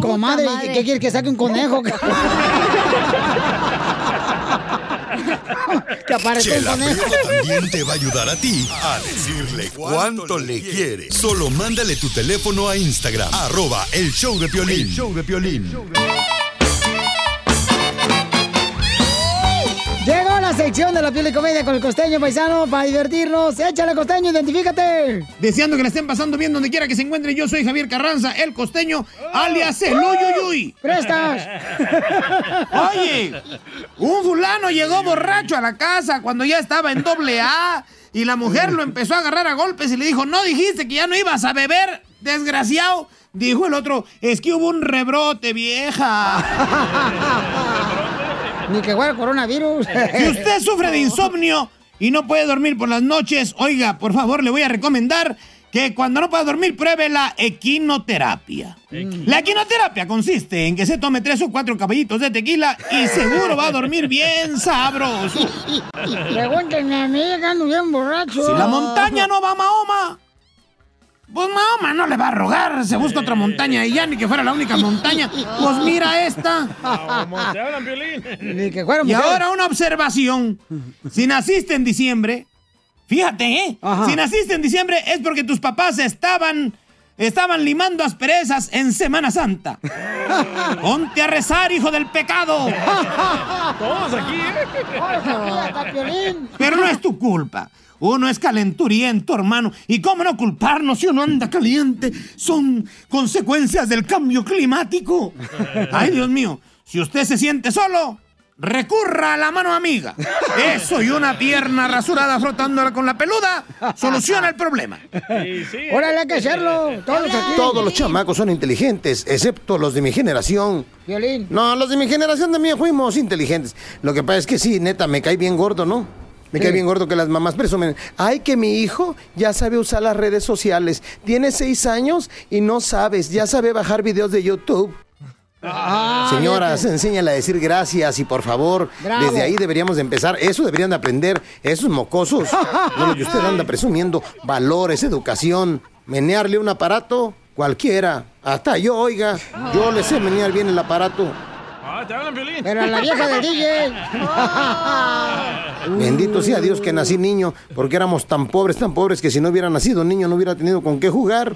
Comadre, madre. ¿qué quieres que saque un conejo? que Chela. Prieto también te va a ayudar a ti a decirle cuánto le quiere. Solo mándale tu teléfono a Instagram, arroba el show de Piolín. El show de Piolín. Llegó sección de la piel de comedia con el costeño paisano para divertirnos. Échale costeño, identifícate. Deseando que la estén pasando bien donde quiera que se encuentre, yo soy Javier Carranza, el costeño, alias el Uyuyuy. ¡Prestas! Oye, un fulano llegó borracho a la casa cuando ya estaba en doble A y la mujer lo empezó a agarrar a golpes y le dijo, no dijiste que ya no ibas a beber, desgraciado. Dijo el otro, es que hubo un rebrote, vieja. Ni que fuera coronavirus. Si usted sufre de insomnio y no puede dormir por las noches, oiga, por favor, le voy a recomendar que cuando no pueda dormir, pruebe la equinoterapia. La equinoterapia consiste en que se tome tres o cuatro caballitos de tequila y seguro va a dormir bien sabroso. Pregúntenme a mí, ando bien borracho. Si la montaña no va a Mahoma, pues Mahoma no le va a rogar, se busca otra montaña y ya ni que fuera la única montaña. Pues mira esta. Ni que fuera Y ahora una observación. Si naciste en diciembre, fíjate, ¿eh? Ajá. Si naciste en diciembre es porque tus papás estaban, estaban limando asperezas en Semana Santa. Ponte a rezar, hijo del pecado. Todos aquí, ¿eh? Pero no es tu culpa. Uno es calenturiento, hermano. ¿Y cómo no culparnos si uno anda caliente? Son consecuencias del cambio climático. Ay, Dios mío. Si usted se siente solo, recurra a la mano amiga. Eso y una pierna rasurada frotándola con la peluda soluciona el problema. Órale, hay que hacerlo. Todos aquí. Todos los chamacos son inteligentes, excepto los de mi generación. Violín. No, los de mi generación también fuimos inteligentes. Lo que pasa es que sí, neta, me cae bien gordo, ¿no? Me cae bien gordo que las mamás presumen. Ay, que mi hijo ya sabe usar las redes sociales. Tiene seis años y no sabes, ya sabe bajar videos de YouTube. Señoras, enséñale a decir gracias y por favor, Bravo. desde ahí deberíamos de empezar. Eso deberían de aprender esos mocosos. No lo que usted anda presumiendo, valores, educación, menearle un aparato, cualquiera. Hasta yo, oiga, yo le sé menear bien el aparato. Ah, te hablan, Piolín. Pero a la vieja del DJ. Bendito sea Dios que nací niño, porque éramos tan pobres, tan pobres que si no hubiera nacido niño no hubiera tenido con qué jugar.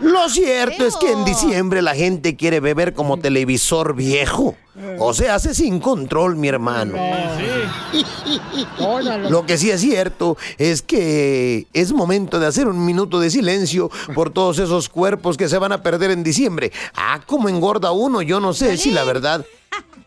Lo cierto es que en diciembre la gente quiere beber como televisor viejo. O sea, hace sin control, mi hermano. Lo que sí es cierto es que es momento de hacer un minuto de silencio por todos esos cuerpos que se van a perder en diciembre. Ah, como engorda uno, yo no sé si la verdad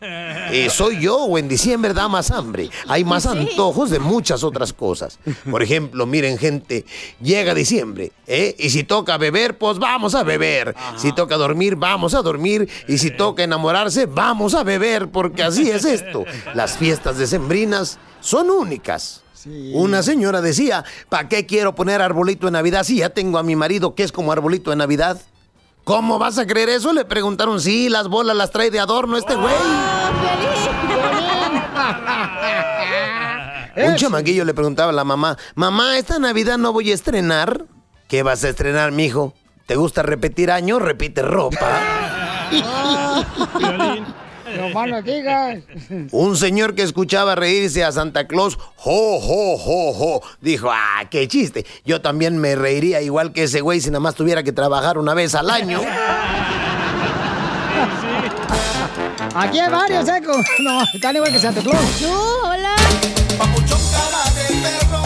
eh, soy yo o en diciembre da más hambre. Hay más antojos de muchas otras cosas. Por ejemplo, miren gente, llega diciembre, ¿eh? Y si toca beber, pues vamos a beber. Si toca dormir, vamos a dormir. Y si toca enamorarse, vamos a beber, porque así es esto. Las fiestas decembrinas son únicas. Una señora decía, ¿para qué quiero poner arbolito de Navidad si ya tengo a mi marido que es como arbolito de Navidad? ¿Cómo vas a creer eso? Le preguntaron, sí, las bolas las trae de adorno este güey. Un chamaquillo le preguntaba a la mamá, mamá, ¿esta Navidad no voy a estrenar? ¿Qué vas a estrenar, mijo? ¿Te gusta repetir años? Repite ropa. No más no digas. Un señor que escuchaba reírse a Santa Claus, jo, jo, jo, jo, dijo, ah, qué chiste. Yo también me reiría igual que ese güey si nada más tuviera que trabajar una vez al año. Aquí hay varios, ¿eh? Como- No, están igual que Santa Claus. Tú, hola. Papuchón cara de perro,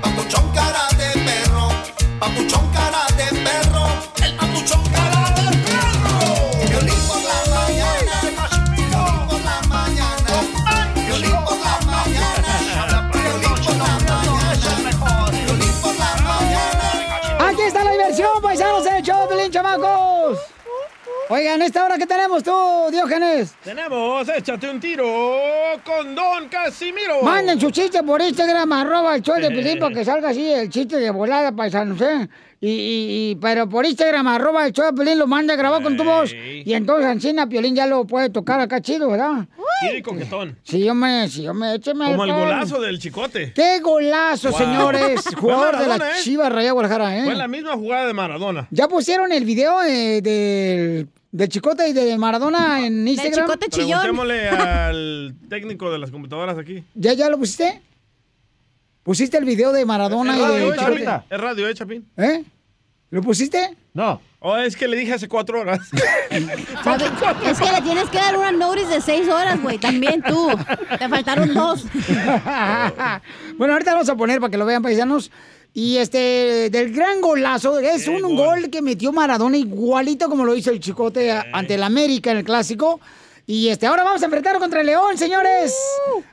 papuchón cara chamacos. Oigan, ¿esta hora qué tenemos tú, Diógenes? Tenemos, échate un tiro con Don Casimiro. Manden su chiste por Instagram, arroba el show de para que salga así el chiste de volada, paisanos, ¿eh? Y, y- y- pero por Instagram, arroba el show de Pelín, lo manda a grabar con tu voz. Y entonces Ancina Piolín ya lo puede tocar acá chido, ¿verdad? Sí, coquetón. Sí, hombre, sí, hombre, écheme Como el golazo del chicote. ¡Qué golazo, Wow. señores! Jugador de la ¿eh? Chivas Raya Guadalajara, ¿eh? Fue la misma jugada de Maradona. ¿Ya pusieron el video eh, del, del Chicote y de Maradona en Instagram? Preguntémosle al técnico de las computadoras aquí. ¿Ya, ya lo pusiste? ¿Pusiste el video de Maradona y radio, de eh? Chapín. Es radio, ¿eh, Chapín? ¿Eh? ¿Lo pusiste? No. Oh, es que le dije hace cuatro horas. ¿Sabe? Es que le tienes que dar una notice de seis horas, güey. También tú. Te faltaron dos. bueno, ahorita vamos a poner para que lo vean, paisanos. Y este, del gran golazo, es un gol. que metió Maradona igualito como lo hizo el Chicote ante el América en el Clásico. Y este, ahora vamos a enfrentar contra el León, señores.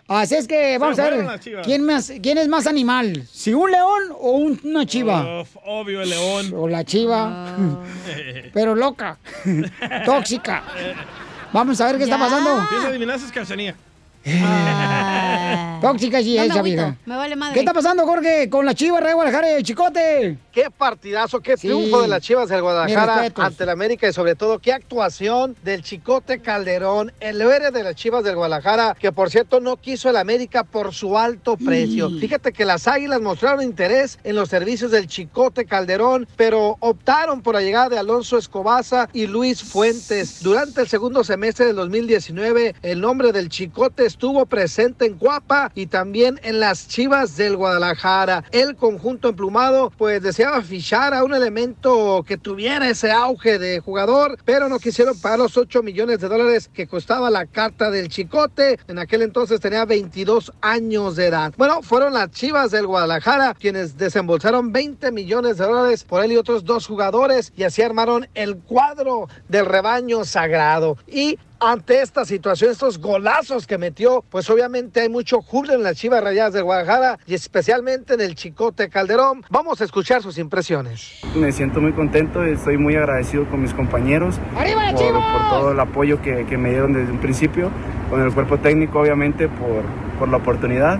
Así es que vamos a ver quién, más, quién es más animal. Si un león o un- una chiva. Uf, obvio, el león. O la chiva. Pero loca. Tóxica. Vamos a ver qué está pasando. Tóxica sí, No esa me vale madre. ¿Qué está pasando, Jorge, con la chiva de Guadalajara y el Chicote? Qué partidazo, qué triunfo de las Chivas del Guadalajara ante el América y sobre todo qué actuación del Chicote Calderón, el héroe de las Chivas del Guadalajara, que por cierto no quiso el América por su alto precio. Fíjate que las Águilas mostraron interés en los servicios del Chicote Calderón, pero optaron por la llegada de Alonso Escobaza y Luis Fuentes. Durante el segundo semestre del 2019, el nombre del Chicote estuvo presente en Cuapa y también en las Chivas del Guadalajara. El conjunto emplumado pues deseaba fichar a un elemento que tuviera ese auge de jugador, pero no quisieron pagar los 8 millones de dólares que costaba la carta del Chicote. En aquel entonces tenía 22 años de edad. Bueno, fueron las Chivas del Guadalajara quienes desembolsaron 20 millones de dólares por él y otros dos jugadores y así armaron el cuadro del rebaño sagrado. Y ante esta situación, estos golazos que metió, pues obviamente hay mucho júbilo en las Chivas Rayadas del Guadalajara y especialmente en el Chicote Calderón. Vamos a escuchar sus impresiones. Me siento muy contento y estoy muy agradecido con mis compañeros ¡Arriba las por, Chivas! por todo el apoyo que, que me dieron desde un principio, con el cuerpo técnico obviamente por, por la oportunidad.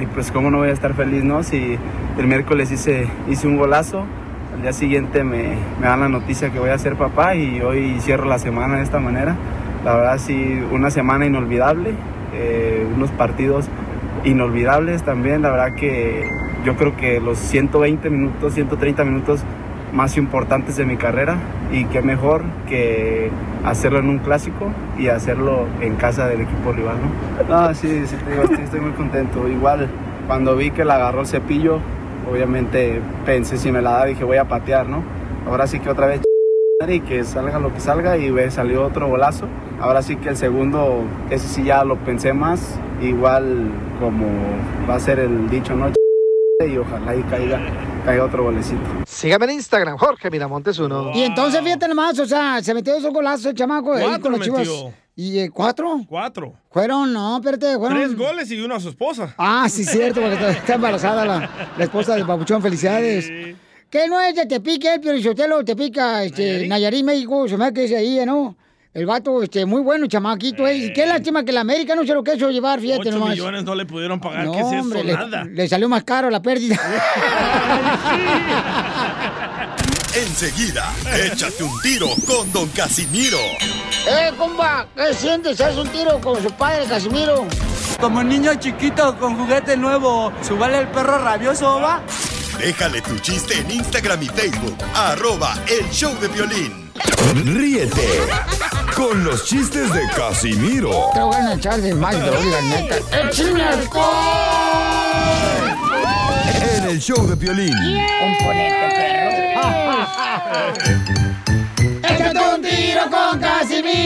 Y pues cómo no voy a estar feliz, ¿no? Si el miércoles hice, hice un golazo, al día siguiente me, me dan la noticia que voy a ser papá y hoy cierro la semana de esta manera. La verdad sí, una semana inolvidable, eh, unos partidos inolvidables también. La verdad que yo creo que los 120 minutos, 130 minutos más importantes de mi carrera y qué mejor que hacerlo en un clásico y hacerlo en casa del equipo rival, ¿no? No, sí, sí, te digo, estoy, estoy muy contento. Igual cuando vi que la agarró el cepillo, obviamente pensé si me la da dije voy a patear, ¿no? Ahora sí que otra vez y que salga lo que salga y ve, salió otro golazo. Ahora sí que el segundo, ese sí ya lo pensé más, igual como va a ser el dicho, ¿no? Y ojalá y caiga, caiga otro golecito. Sígame en Instagram, Jorge Miramontes uno. Y entonces fíjate nomás, o sea, se metió esos golazos el chamaco ahí Cuatro con los chivas. metió. ¿Y eh, cuatro? Cuatro. Fueron, no, espérate, fueron. Tres goles y uno a su esposa. Ah, sí, cierto, porque está, está embarazada la, la esposa de Papuchón. Felicidades. ¿Qué no es de Tepique, el Piorichotelo, Tepica, este, Nayarit, México? Se me hace que es ahí, ¿no? El vato, este, muy bueno, chamaquito, ¿eh? Y qué lástima que la América no se lo quiso llevar, fíjate Ocho nomás. millones no le pudieron pagar. No, ¿Qué es eso? hombre, le, Nada. le salió más caro la pérdida. Enseguida, échate un tiro con Don Casimiro. ¡Eh, compa! ¿Qué sientes? ¿Haz un tiro con su padre, Casimiro? Como niño chiquito con juguete nuevo, ¿subale el perro rabioso, va? Déjale tu chiste en Instagram y Facebook, arroba el show de violín. Ríete con los chistes de Casimiro Te voy a echar de mal, la neta. ¡Échame alcohol! en el show de violín. Componente, perro. Échate un tiro con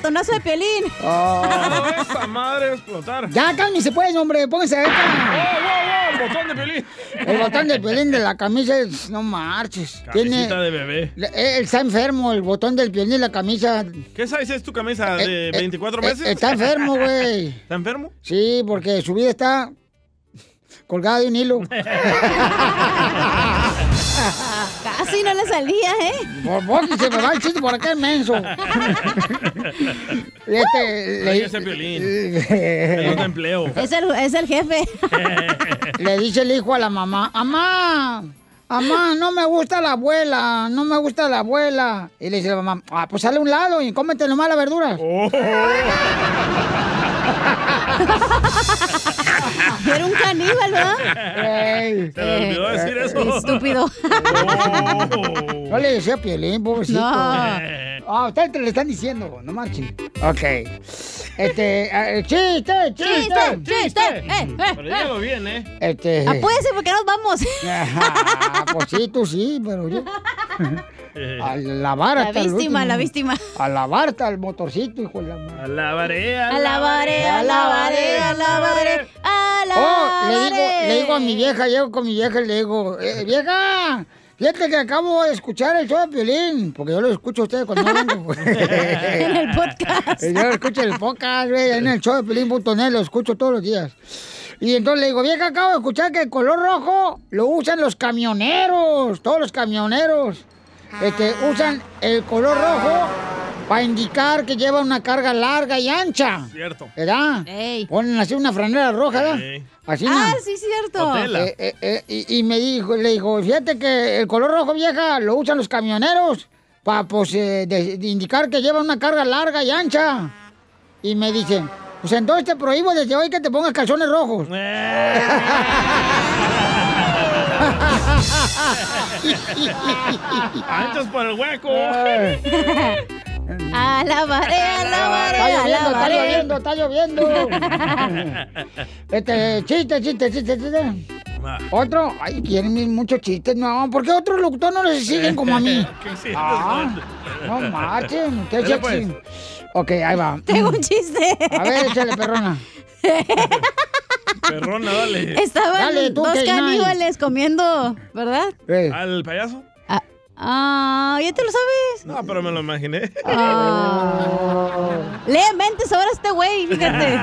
botonazo de Piolín. Oh, esa madre va a explotar. Ya, cálmese pues, hombre, póngase ¡Oh, acá. wow, wow! El botón de violín. El botón del violín de la camisa es, no marches. Camisita de bebé. le- eh, está enfermo el botón del violín de la camisa. ¿Qué size es tu camisa? ¿De Eh, 24 eh, meses? está enfermo, güey. ¿Está enfermo? Sí, porque su vida está colgada de un hilo. Casi no le salía, ¿eh? Por vos y se me va el chiste por acá menso. Este, Ahí es el violín. Es de empleo. Es el, es el jefe. Le dice el hijo a la mamá, mamá, mamá, no me gusta la abuela, no me gusta la abuela. Y le dice la mamá, ah, pues sale a un lado y cómete nomás las verduras. Era un caníbal, ¿verdad? Ey. Se me olvidó decir eso. Estúpido. No le decía Piolín, pobrecito. No. Ah, ustedes te le están diciendo, no marchen. Ok. Este, eh, chiste, chiste, Chiste, chiste. Eh, eh, Pero dígalo bien, ¿eh? Este. Apúrese porque nos vamos. Ajá, pues sí, tú sí, pero yo. A lavar La hasta el víctima, la víctima. A lavar hasta el motorcito, hijo de la madre. Alabaré, Alabaré, alabaré, alabaré, Oh, le digo, alabaré. le digo a mi vieja, llego con mi vieja y le digo, eh, vieja, fíjate que acabo de escuchar el show de Piolín, porque yo lo escucho a ustedes cuando no vengo. En el podcast. Yo lo escucho en el podcast, güey, en el show de Piolín.net, lo escucho todos los días. Y entonces le digo, vieja, acabo de escuchar que el color rojo lo usan los camioneros, todos los camioneros. Este, usan el color rojo para indicar que lleva una carga larga y ancha. Cierto. ¿Verdad? Ponen así una franela roja, ¿verdad? Sí. Así Ah, ¿no? sí, cierto. Eh, eh, eh, y, y me dijo, le dijo, fíjate que el color rojo vieja lo usan los camioneros para pues, eh, de- de indicar que lleva una carga larga y ancha. Y me dice, pues entonces te prohíbo desde hoy que te pongas calzones rojos. Anchos por el hueco. Alabaré, alabaré, Está lloviendo, está alabaré. lloviendo, está lloviendo. Este, chiste, chiste, chiste, chiste. Otro, ay, quieren muchos chistes, no, ¿por qué otros locutores no les siguen como a mí? ¿Qué Ah, no marchen, qué sexy. pues. Ok, ahí va. Tengo un chiste. A ver, échale, perrona. Perrona, dale. Estaban Dale, tú, dos caníbales comiendo, ¿verdad? ¿Al payaso? Ah, ¿ya te lo sabes? No, pero me lo imaginé. Ah. Lee mentes ahora este güey, fíjate.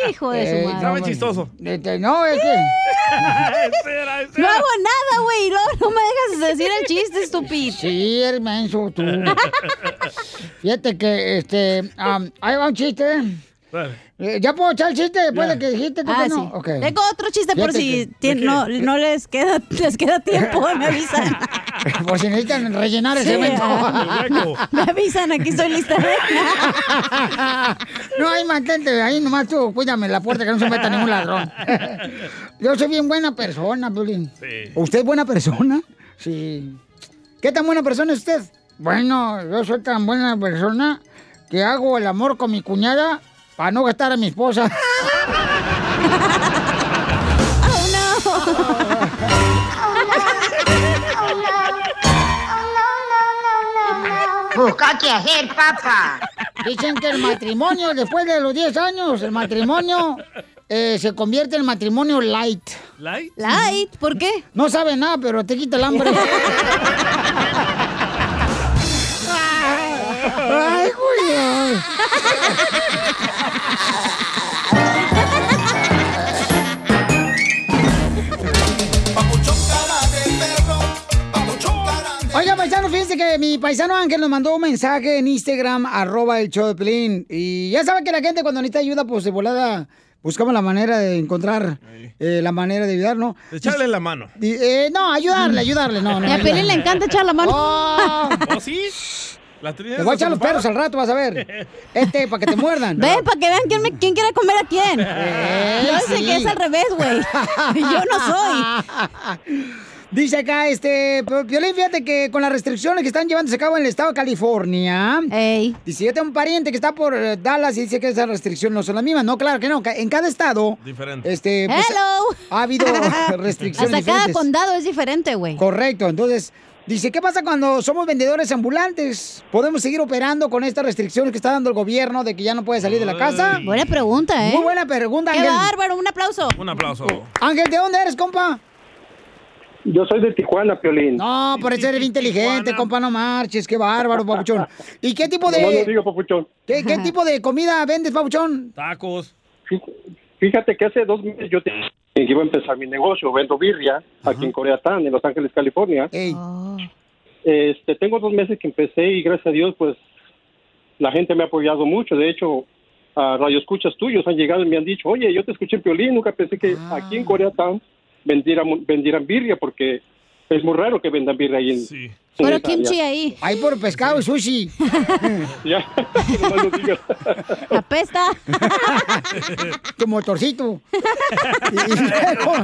Hijo de su Eh, madre. Estaba chistoso. Este, no, es que... No hago nada, güey. No, no me dejas decir el chiste, estúpido. Sí, menso tú. Fíjate que, este, am, ahí va un chiste. Eh, ¿Ya puedo echar el chiste después de que dijiste tú Ah, que no? sí. Ok. Tengo otro chiste por si que- no, no les queda, les queda tiempo, me avisan. Por si necesitan rellenar ese Sí, evento. ah, me avisan, aquí estoy lista. no, ahí mantente, ahí nomás tú, cuídame la puerta que no se meta ningún ladrón. Yo soy bien buena persona, Piolín. Sí. ¿Usted es buena persona? Sí. ¿Qué tan buena persona es usted? Bueno, yo soy tan buena persona que hago el amor con mi cuñada para no gastar a mi esposa. Busca qué hacer, papá. Dicen que el matrimonio, después de los 10 años, el matrimonio eh, se convierte en matrimonio light. ¿Light? Light, ¿por qué? No sabe nada, pero te quita el hambre. Ay, güey. Oiga, paisano, fíjense que mi paisano Ángel nos mandó un mensaje en Instagram, arroba el show de Pelín. Y ya sabe que la gente cuando necesita ayuda, pues de volada buscamos la manera de encontrar eh, la manera de ayudar, ¿no? Echarle la mano. Eh, no, ayudarle, ayudarle, no, no. Y a Pelín le encanta echar la mano. Oh, ¿Oh, sí? La te voy a echar los perros al rato, vas a ver. Este, para que te muerdan. Ven, para que vean quién, me- quién quiere comer a quién. Eh, Yo sé sí. que es al revés, güey. Yo no soy. Dice acá, este, Piolín, fíjate que con las restricciones que están llevándose a cabo en el estado de California, dice, yo tengo un pariente que está por eh, Dallas y dice que esas restricciones no son las mismas. No, claro que no, en cada estado, Diferente. este, pues, Hello. ha habido restricciones Hasta cada condado es diferente, güey. Correcto, entonces, dice, ¿qué pasa cuando somos vendedores ambulantes? ¿Podemos seguir operando con estas restricciones que está dando el gobierno de que ya no puede salir de la casa? Buena pregunta, ¿eh? Muy buena pregunta, Qué Ángel. bárbaro, un aplauso. Un aplauso. Ángel, ¿de dónde eres, compa? Yo soy de Tijuana, Piolín. No, por eso eres inteligente, compa, no marches, qué bárbaro, papuchón. ¿Y qué tipo Nomás lo de digo, papuchón. qué, qué tipo de comida vendes, papuchón? Tacos. Fíjate que hace dos meses yo te- que iba a empezar mi negocio, vendo birria aquí en Coreatán, en Los Ángeles, California. Este, tengo dos meses que empecé y gracias a Dios, pues, la gente me ha apoyado mucho. De hecho, a radio escuchas tuyos han llegado y me han dicho, oye, yo te escuché en Piolín, nunca pensé que aquí en Coreatán vendieran, vendieran birria porque es muy raro que vendan birria ahí en, Pero kimchi ahí. Hay por pescado y sushi. Ya. Apesta. tu motorcito. y, y luego,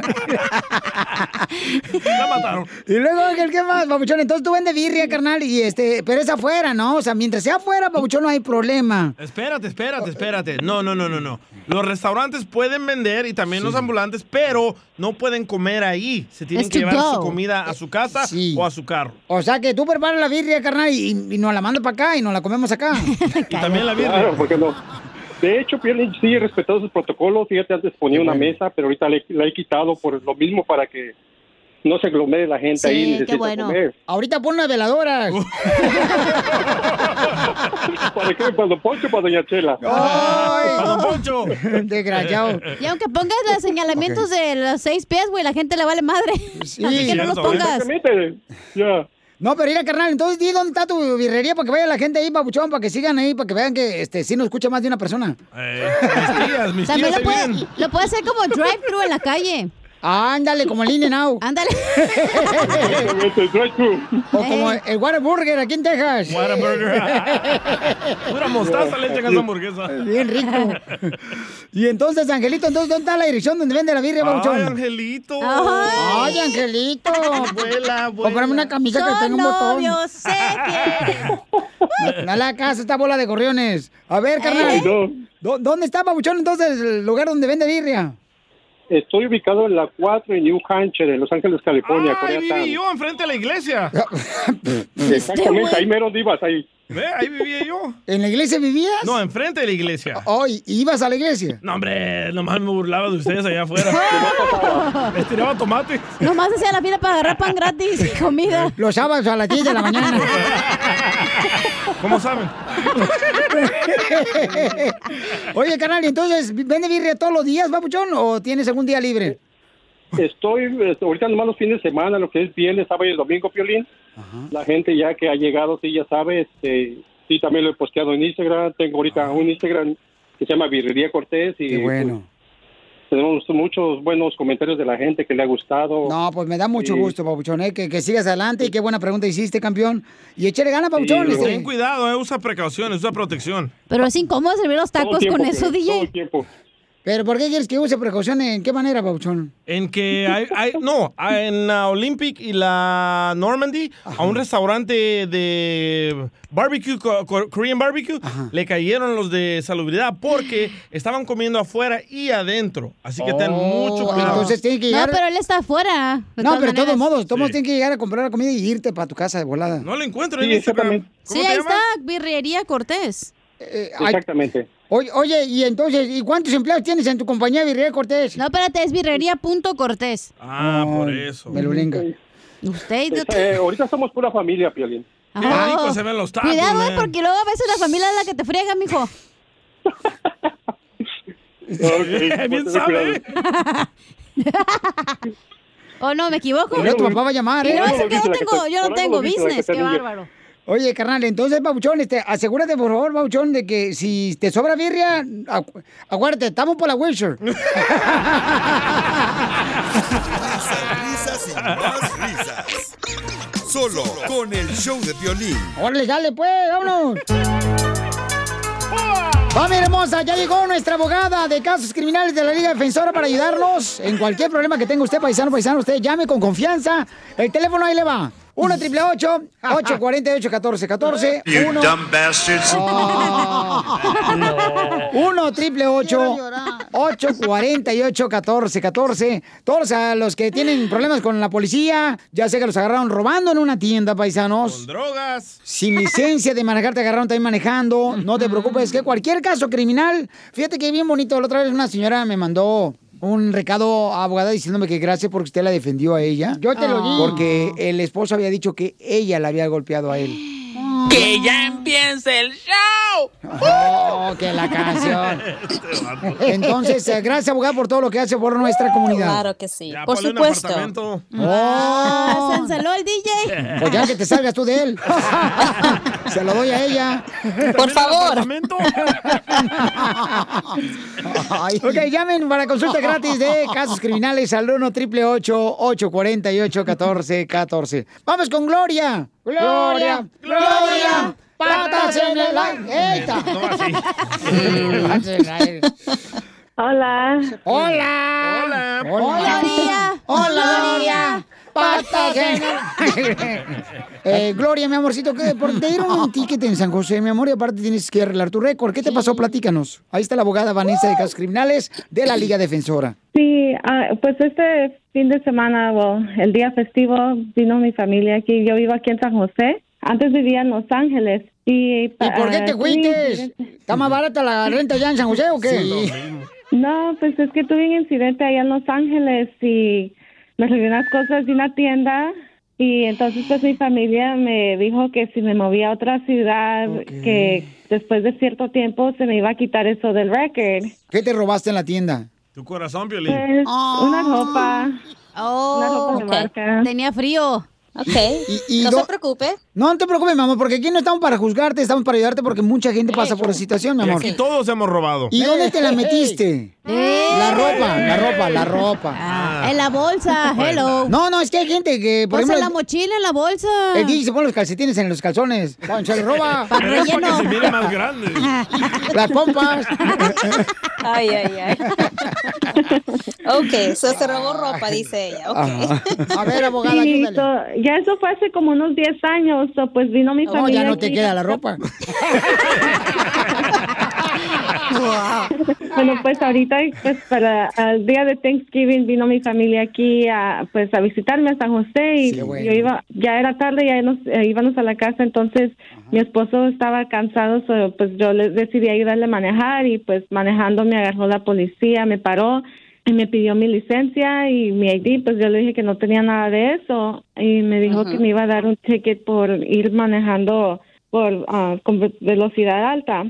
La mataron. y luego, Ángel, ¿qué más, papuchón? Entonces tú vendes birria, carnal, y este, pero es afuera, ¿no? O sea, mientras sea afuera, papuchón, no hay problema. Espérate, espérate, espérate. No, no, no, no, no. Los restaurantes pueden vender y también los ambulantes, pero no pueden comer ahí. Se tienen Es que llevar go. su comida a su casa o a su carro. O sea, que tú preparas la birria, carnal, y, y nos la mandas para acá y nos la comemos acá. Y también la birria. Claro, porque no. De hecho, Piolín sí he respetado sus protocolos. Fíjate, antes ponía una mesa, pero ahorita le- la he quitado por lo mismo para que no se aglomere la gente ahí. necesita comer. Ahorita pon unas veladoras. ¿Para qué? ¿Para Don Poncho o para Doña Chela? ¡Ay! Desgraciado. Y aunque pongas los señalamientos de los seis pies, güey, la gente le vale madre. Así que no los pongas. No, pero mira, carnal, entonces di dónde está tu birrería para que vaya la gente ahí, papuchón, para que sigan ahí, para que vean que este sí nos escucha más de una persona. Eh, mis tías, mis También tías lo ahí puede, vienen. lo puede hacer como drive-thru en la calle. Ándale, como el In Now. Ándale. o como el Whataburger aquí en Texas. Whataburger. Pura mostaza le echan a esa hamburguesa. Bien rico. Y entonces, Angelito, entonces, ¿dónde está la dirección donde vende la birria, papuchón? Ay, Angelito. Ay, Angelito. Abuela, abuela. Cómprame una camisa que tenga un botón. novios, se quieren. Dale a casa esta bola de gorriones. A ver, carnal. ¿Eh? ¿Dó- ¿Dónde está, papuchón, entonces, el lugar donde vende birria? Estoy ubicado en la 4 en New Hampshire, en Los Ángeles, California, Coreatán. viví yo enfrente de la iglesia. Exactamente, ahí mero ibas ahí. Ve, ahí vivía yo. ¿En la iglesia vivías? No, enfrente de la iglesia. Oh, ¿y ibas a la iglesia? No, hombre, nomás me burlaba de ustedes allá afuera. Les tiraba tomate. Nomás hacía la fila para agarrar pan gratis y comida. Los sábados a las 10 de la mañana. ¿Cómo saben? Oye, carnal, ¿y entonces vende birria todos los días, papuchón, o tienes algún día libre? Estoy este, ahorita nomás los fines de semana, lo que es viernes, sábado y el domingo, Piolín. La gente ya que ha llegado, sí, ya sabe, este, sí, también lo he posteado en Instagram. Tengo ahorita un Instagram que se llama Birrería Cortés y Qué bueno. pues, tenemos muchos buenos comentarios de la gente que le ha gustado. No, pues me da mucho Sí. gusto, papuchón, ¿eh? que, que sigas adelante y qué buena pregunta hiciste, campeón. Y échale gana, papuchón. Sí, este. Ten cuidado, eh, usa precauciones, usa protección. Pero es incómodo servir los tacos tiempo, con eso, Piolín, DJ. todo el tiempo. ¿Pero por qué quieres que use precaución? ¿En qué manera, Pauchón? En que hay, hay- no, en la Olympic y la Normandy, a un restaurante de barbecue, Korean barbecue, le cayeron los de salubridad porque estaban comiendo afuera y adentro. Así que ten mucho cuidado. Oh, Entonces tiene que No, llegar... pero él está afuera. de No, todas pero de todos modos, todos modos tienen que llegar a comprar la comida y irte para tu casa de volada. No lo encuentro en Instagram. Sí, ahí está, Birrería Cortés. Exactamente. Oye, oye, y entonces, ¿y cuántos empleados tienes en tu compañía, Virrey Cortés? No, espérate, es birrería.cortés. Ah, por eso. Melulenga. Usted... Eh, ahorita somos pura familia, Piolín. Qué rico se ven los tacos, Cuidado, eh, man. porque luego a veces la familia es la que te friega, mijo. Bien sabe. ¿O no, me equivoco? Pero tu papá va a llamar, ¿eh? no, es que yo no tengo, yo no tengo business, qué bárbaro. Oye, carnal, entonces, Pabuchón, este, asegúrate, por favor, Pabuchón, de que si te sobra birria, acuérdate, estamos por la Wilshire. Risas y más risas. Solo con el show de violín. Órale, dale, pues, vámonos. Familia hermosa, ya llegó nuestra abogada de casos criminales de la Liga Defensora para ayudarnos en cualquier problema que tenga usted, paisano, paisano. Usted llame con confianza. El teléfono ahí le va. 1 triple 848 1414 You 1 dumb bastards. 1 triple 848 1414 Todos a los que tienen problemas con la policía, ya sé que los agarraron robando en una tienda, paisanos. Drogas. Sin licencia de manejar, te agarraron también manejando. No te preocupes, que cualquier caso criminal, fíjate que bien bonito. La otra vez una señora me mandó un recado a abogada diciéndome que gracias porque usted la defendió a ella. Yo te lo di. Porque el esposo había dicho que ella la había golpeado a él. ¡Que ya empiece el show! Oh, que la canción. Entonces, eh, gracias, abogada, por todo lo que hace por nuestra comunidad. Claro que sí. Ya, Por supuesto. Oh. Se enceló el DJ. Pues ya que te salgas tú de él. Se lo doy a ella. Por favor. Ok, llamen para consulta gratis de casos criminales al 1 triple 848 1414 Vamos con Gloria. Gloria, Gloria, patas en el aire. El aire. Hola. Hola. Hola. Hola. Gloria. Hola, Gloria. Patas en el aire. Eh, Gloria, mi amorcito, ¿qué? por te dieron un ticket en San José, mi amor, y aparte tienes que arreglar tu récord. ¿Qué te pasó? Platícanos. Ahí está la abogada Vanessa de Casos Criminales de la Liga Defensora. Sí, ah, pues este fin de semana, o el día festivo, vino mi familia aquí. Yo vivo aquí en San José. Antes vivía en Los Ángeles. ¿Y, ¿Y por qué te ah, fuiste? ¿Está más barata la renta allá en San José o qué? No, pues es que tuve un incidente allá en Los Ángeles y me robé unas cosas de una tienda y entonces pues mi familia me dijo que si me movía a otra ciudad, que después de cierto tiempo se me iba a quitar eso del record. ¿Qué te robaste en la tienda? Tu corazón, Piolín. Pues una ropa. Oh, Una ropa de ok. marca. Tenía frío. Ok. Y- y no se preocupe. No, no te preocupes, mi amor, porque aquí no estamos para juzgarte, estamos para ayudarte porque mucha gente pasa por esa situación, mi Y amor. aquí todos hemos robado. ¿Y dónde te la metiste? La ropa, la ropa, la ropa. Ah, en la bolsa, hello. No, no, es que hay gente que, por en la mochila, en la bolsa. el DJ se pone los calcetines en los calzones. Se le roba. Para Pero es para que se mire más grande. Las pompas. Ay, ay, ay. ok, eso se robó ropa, dice ella. Ok. Ajá. A ver, abogada, Sí, ayúdale. so- ya eso fue hace como unos 10 años, so, pues vino mi No, familia. ya no te aquí. queda la ropa. Bueno, pues ahorita, pues para el día de Thanksgiving vino mi familia aquí a, pues a visitarme a San José y bueno. yo iba, ya era tarde, ya nos, eh, íbamos a la casa, entonces mi esposo estaba cansado, so, pues yo le decidí ayudarle a manejar y pues manejando me agarró la policía, me paró y me pidió mi licencia y mi ID, pues yo le dije que no tenía nada de eso y me dijo que me iba a dar un ticket por ir manejando por ah, con ve- velocidad alta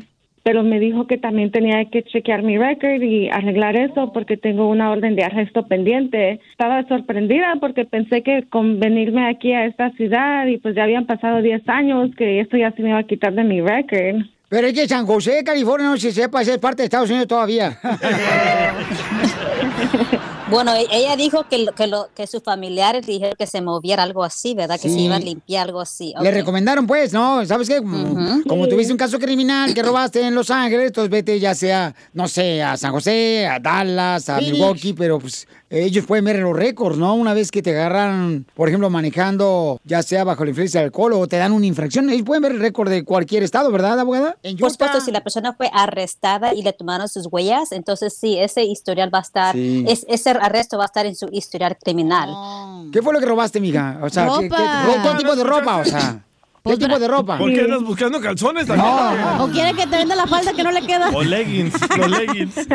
pero me dijo que también tenía que chequear mi record y arreglar eso porque tengo una orden de arresto pendiente. Estaba sorprendida porque pensé que con venirme aquí a esta ciudad y pues ya habían pasado 10 años que esto ya se me iba a quitar de mi record. Pero es que San José, California, no se sepa si es parte de Estados Unidos todavía. Bueno, e- ella dijo que, lo- que, lo, que sus familiares dijeron que se moviera algo así, ¿verdad? Que se iba a limpiar algo así. Le recomendaron, pues, ¿no? ¿Sabes qué? Como, como tuviste un caso criminal que robaste en Los Ángeles, entonces vete ya sea, no sé, a San José, a Dallas, a. Milwaukee, pero pues ellos pueden ver los récords, ¿no? Una vez que te agarran, por ejemplo, manejando, ya sea bajo la influencia de alcohol o te dan una infracción, ellos pueden ver el récord de cualquier estado, ¿verdad, abogada? En Por supuesto, si la persona fue arrestada y le tomaron sus huellas, entonces sí, ese historial va a estar, Sí. es- ese arresto va a estar en su historial criminal. ¿Qué fue lo que robaste, mija? O sea, ¿qué, qué tipo de ropa? O sea, ¿qué tipo de ropa? ¿Por qué andas buscando calzones también? O quiere que te venda la falda que no le queda. O leggings, los leggings.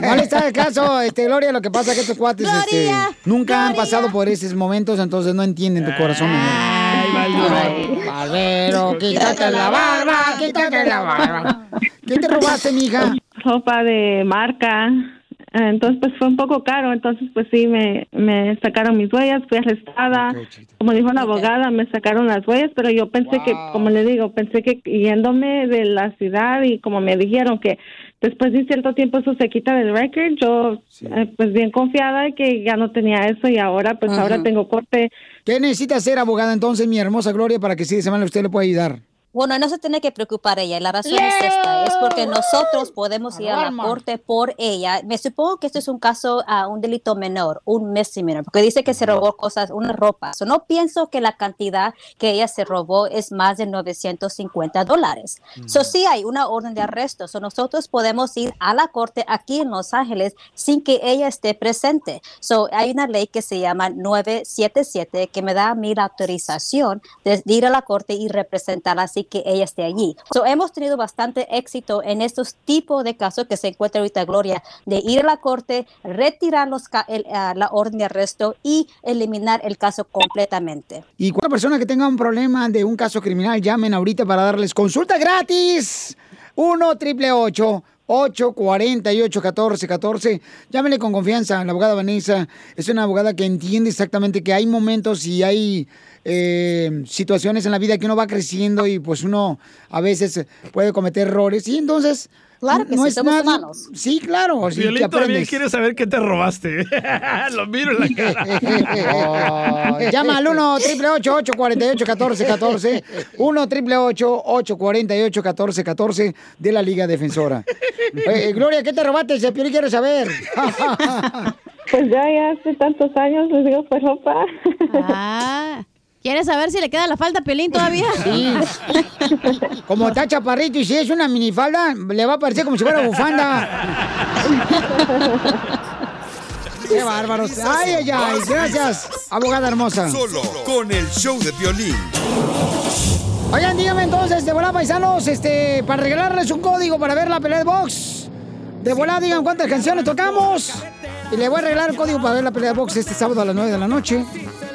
No le está el caso, este, Gloria, lo que pasa es que estos cuates este, Gloria, nunca han pasado por esos momentos, entonces no entienden tu corazón. Ay, Barbero, quítate la barba, quítate la barba. ¿Qué te robaste, mija? Ropa de marca. Entonces, pues fue un poco caro. Entonces, pues sí, me, me sacaron mis huellas, fui arrestada. Como dijo la abogada, me sacaron las huellas, pero yo pensé que, como le digo, pensé que yéndome de la ciudad y como me dijeron que después de cierto tiempo eso se quita del record, yo eh, pues bien confiada de que ya no tenía eso y ahora, pues ahora tengo corte. ¿Qué necesita hacer, abogada, entonces, mi hermosa Gloria, para que sí de semana usted le pueda ayudar? Bueno, no se tiene que preocupar ella. La razón es esta, es porque nosotros podemos ir a la corte por ella. Me supongo que este es un caso, a un delito menor, un misdemeanor, porque dice que se robó cosas, una ropa. So, no pienso que la cantidad que ella se robó es más de 950 dólares. So, sí hay una orden de arresto. So, nosotros podemos ir a la corte aquí en Los Ángeles sin que ella esté presente. So, hay una ley que se llama 977 que me da a mí la autorización de ir a la corte y representarla así que ella esté allí. So, hemos tenido bastante éxito en estos tipos de casos que se encuentra ahorita Gloria, de ir a la corte, retirar los el, ah, la orden de arresto y eliminar el caso completamente. Y cualquier persona que tenga un problema de un caso criminal, llamen ahorita para darles consulta gratis. 1 triple 848 1414 Llámenle con confianza. La abogada Vanessa es una abogada que entiende exactamente que hay momentos y hay eh, situaciones en la vida que uno va creciendo y pues uno a veces puede cometer errores. Y entonces. Claro que no sí, es somos nada- humanos. Sí, claro. Violín aprendes. quiere saber qué te robaste. Lo miro en la cara. Oh, llama al 1 888 848 1414 1 888 848 1414 de la Liga Defensora. Eh, Gloria, ¿qué te robaste? Se quiero saber. Pues ya, ya hace tantos años les digo, pues ropa. Ah, ¿quieres saber si le queda la falda a Piolín todavía? Sí. Como está chaparrito y si es una minifalda, le va a parecer como si fuera bufanda. Qué bárbaros. Ay, ay, ay. Gracias, abogada hermosa. Solo con el show de violín. Oigan, dígame entonces, de volada, paisanos, este, para regalarles un código para ver la pelea de box. De volada, digan cuántas canciones tocamos. Y le voy a regalar un código para ver la pelea de box este sábado a las 9 de la noche,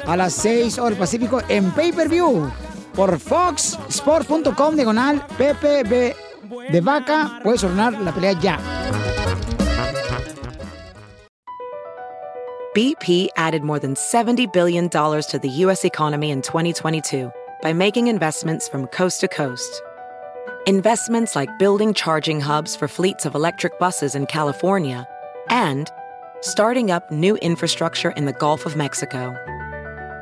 a las 6 horas Pacífico, en pay-per-view. Por foxsports.com, diagonal, PPB de vaca. Puedes ordenar la pelea ya. BP added more than $70 billion to the U.S. economy in 2022 by making investments from coast to coast. Investments like building charging hubs for fleets of electric buses in California and starting up new infrastructure in the Gulf of Mexico.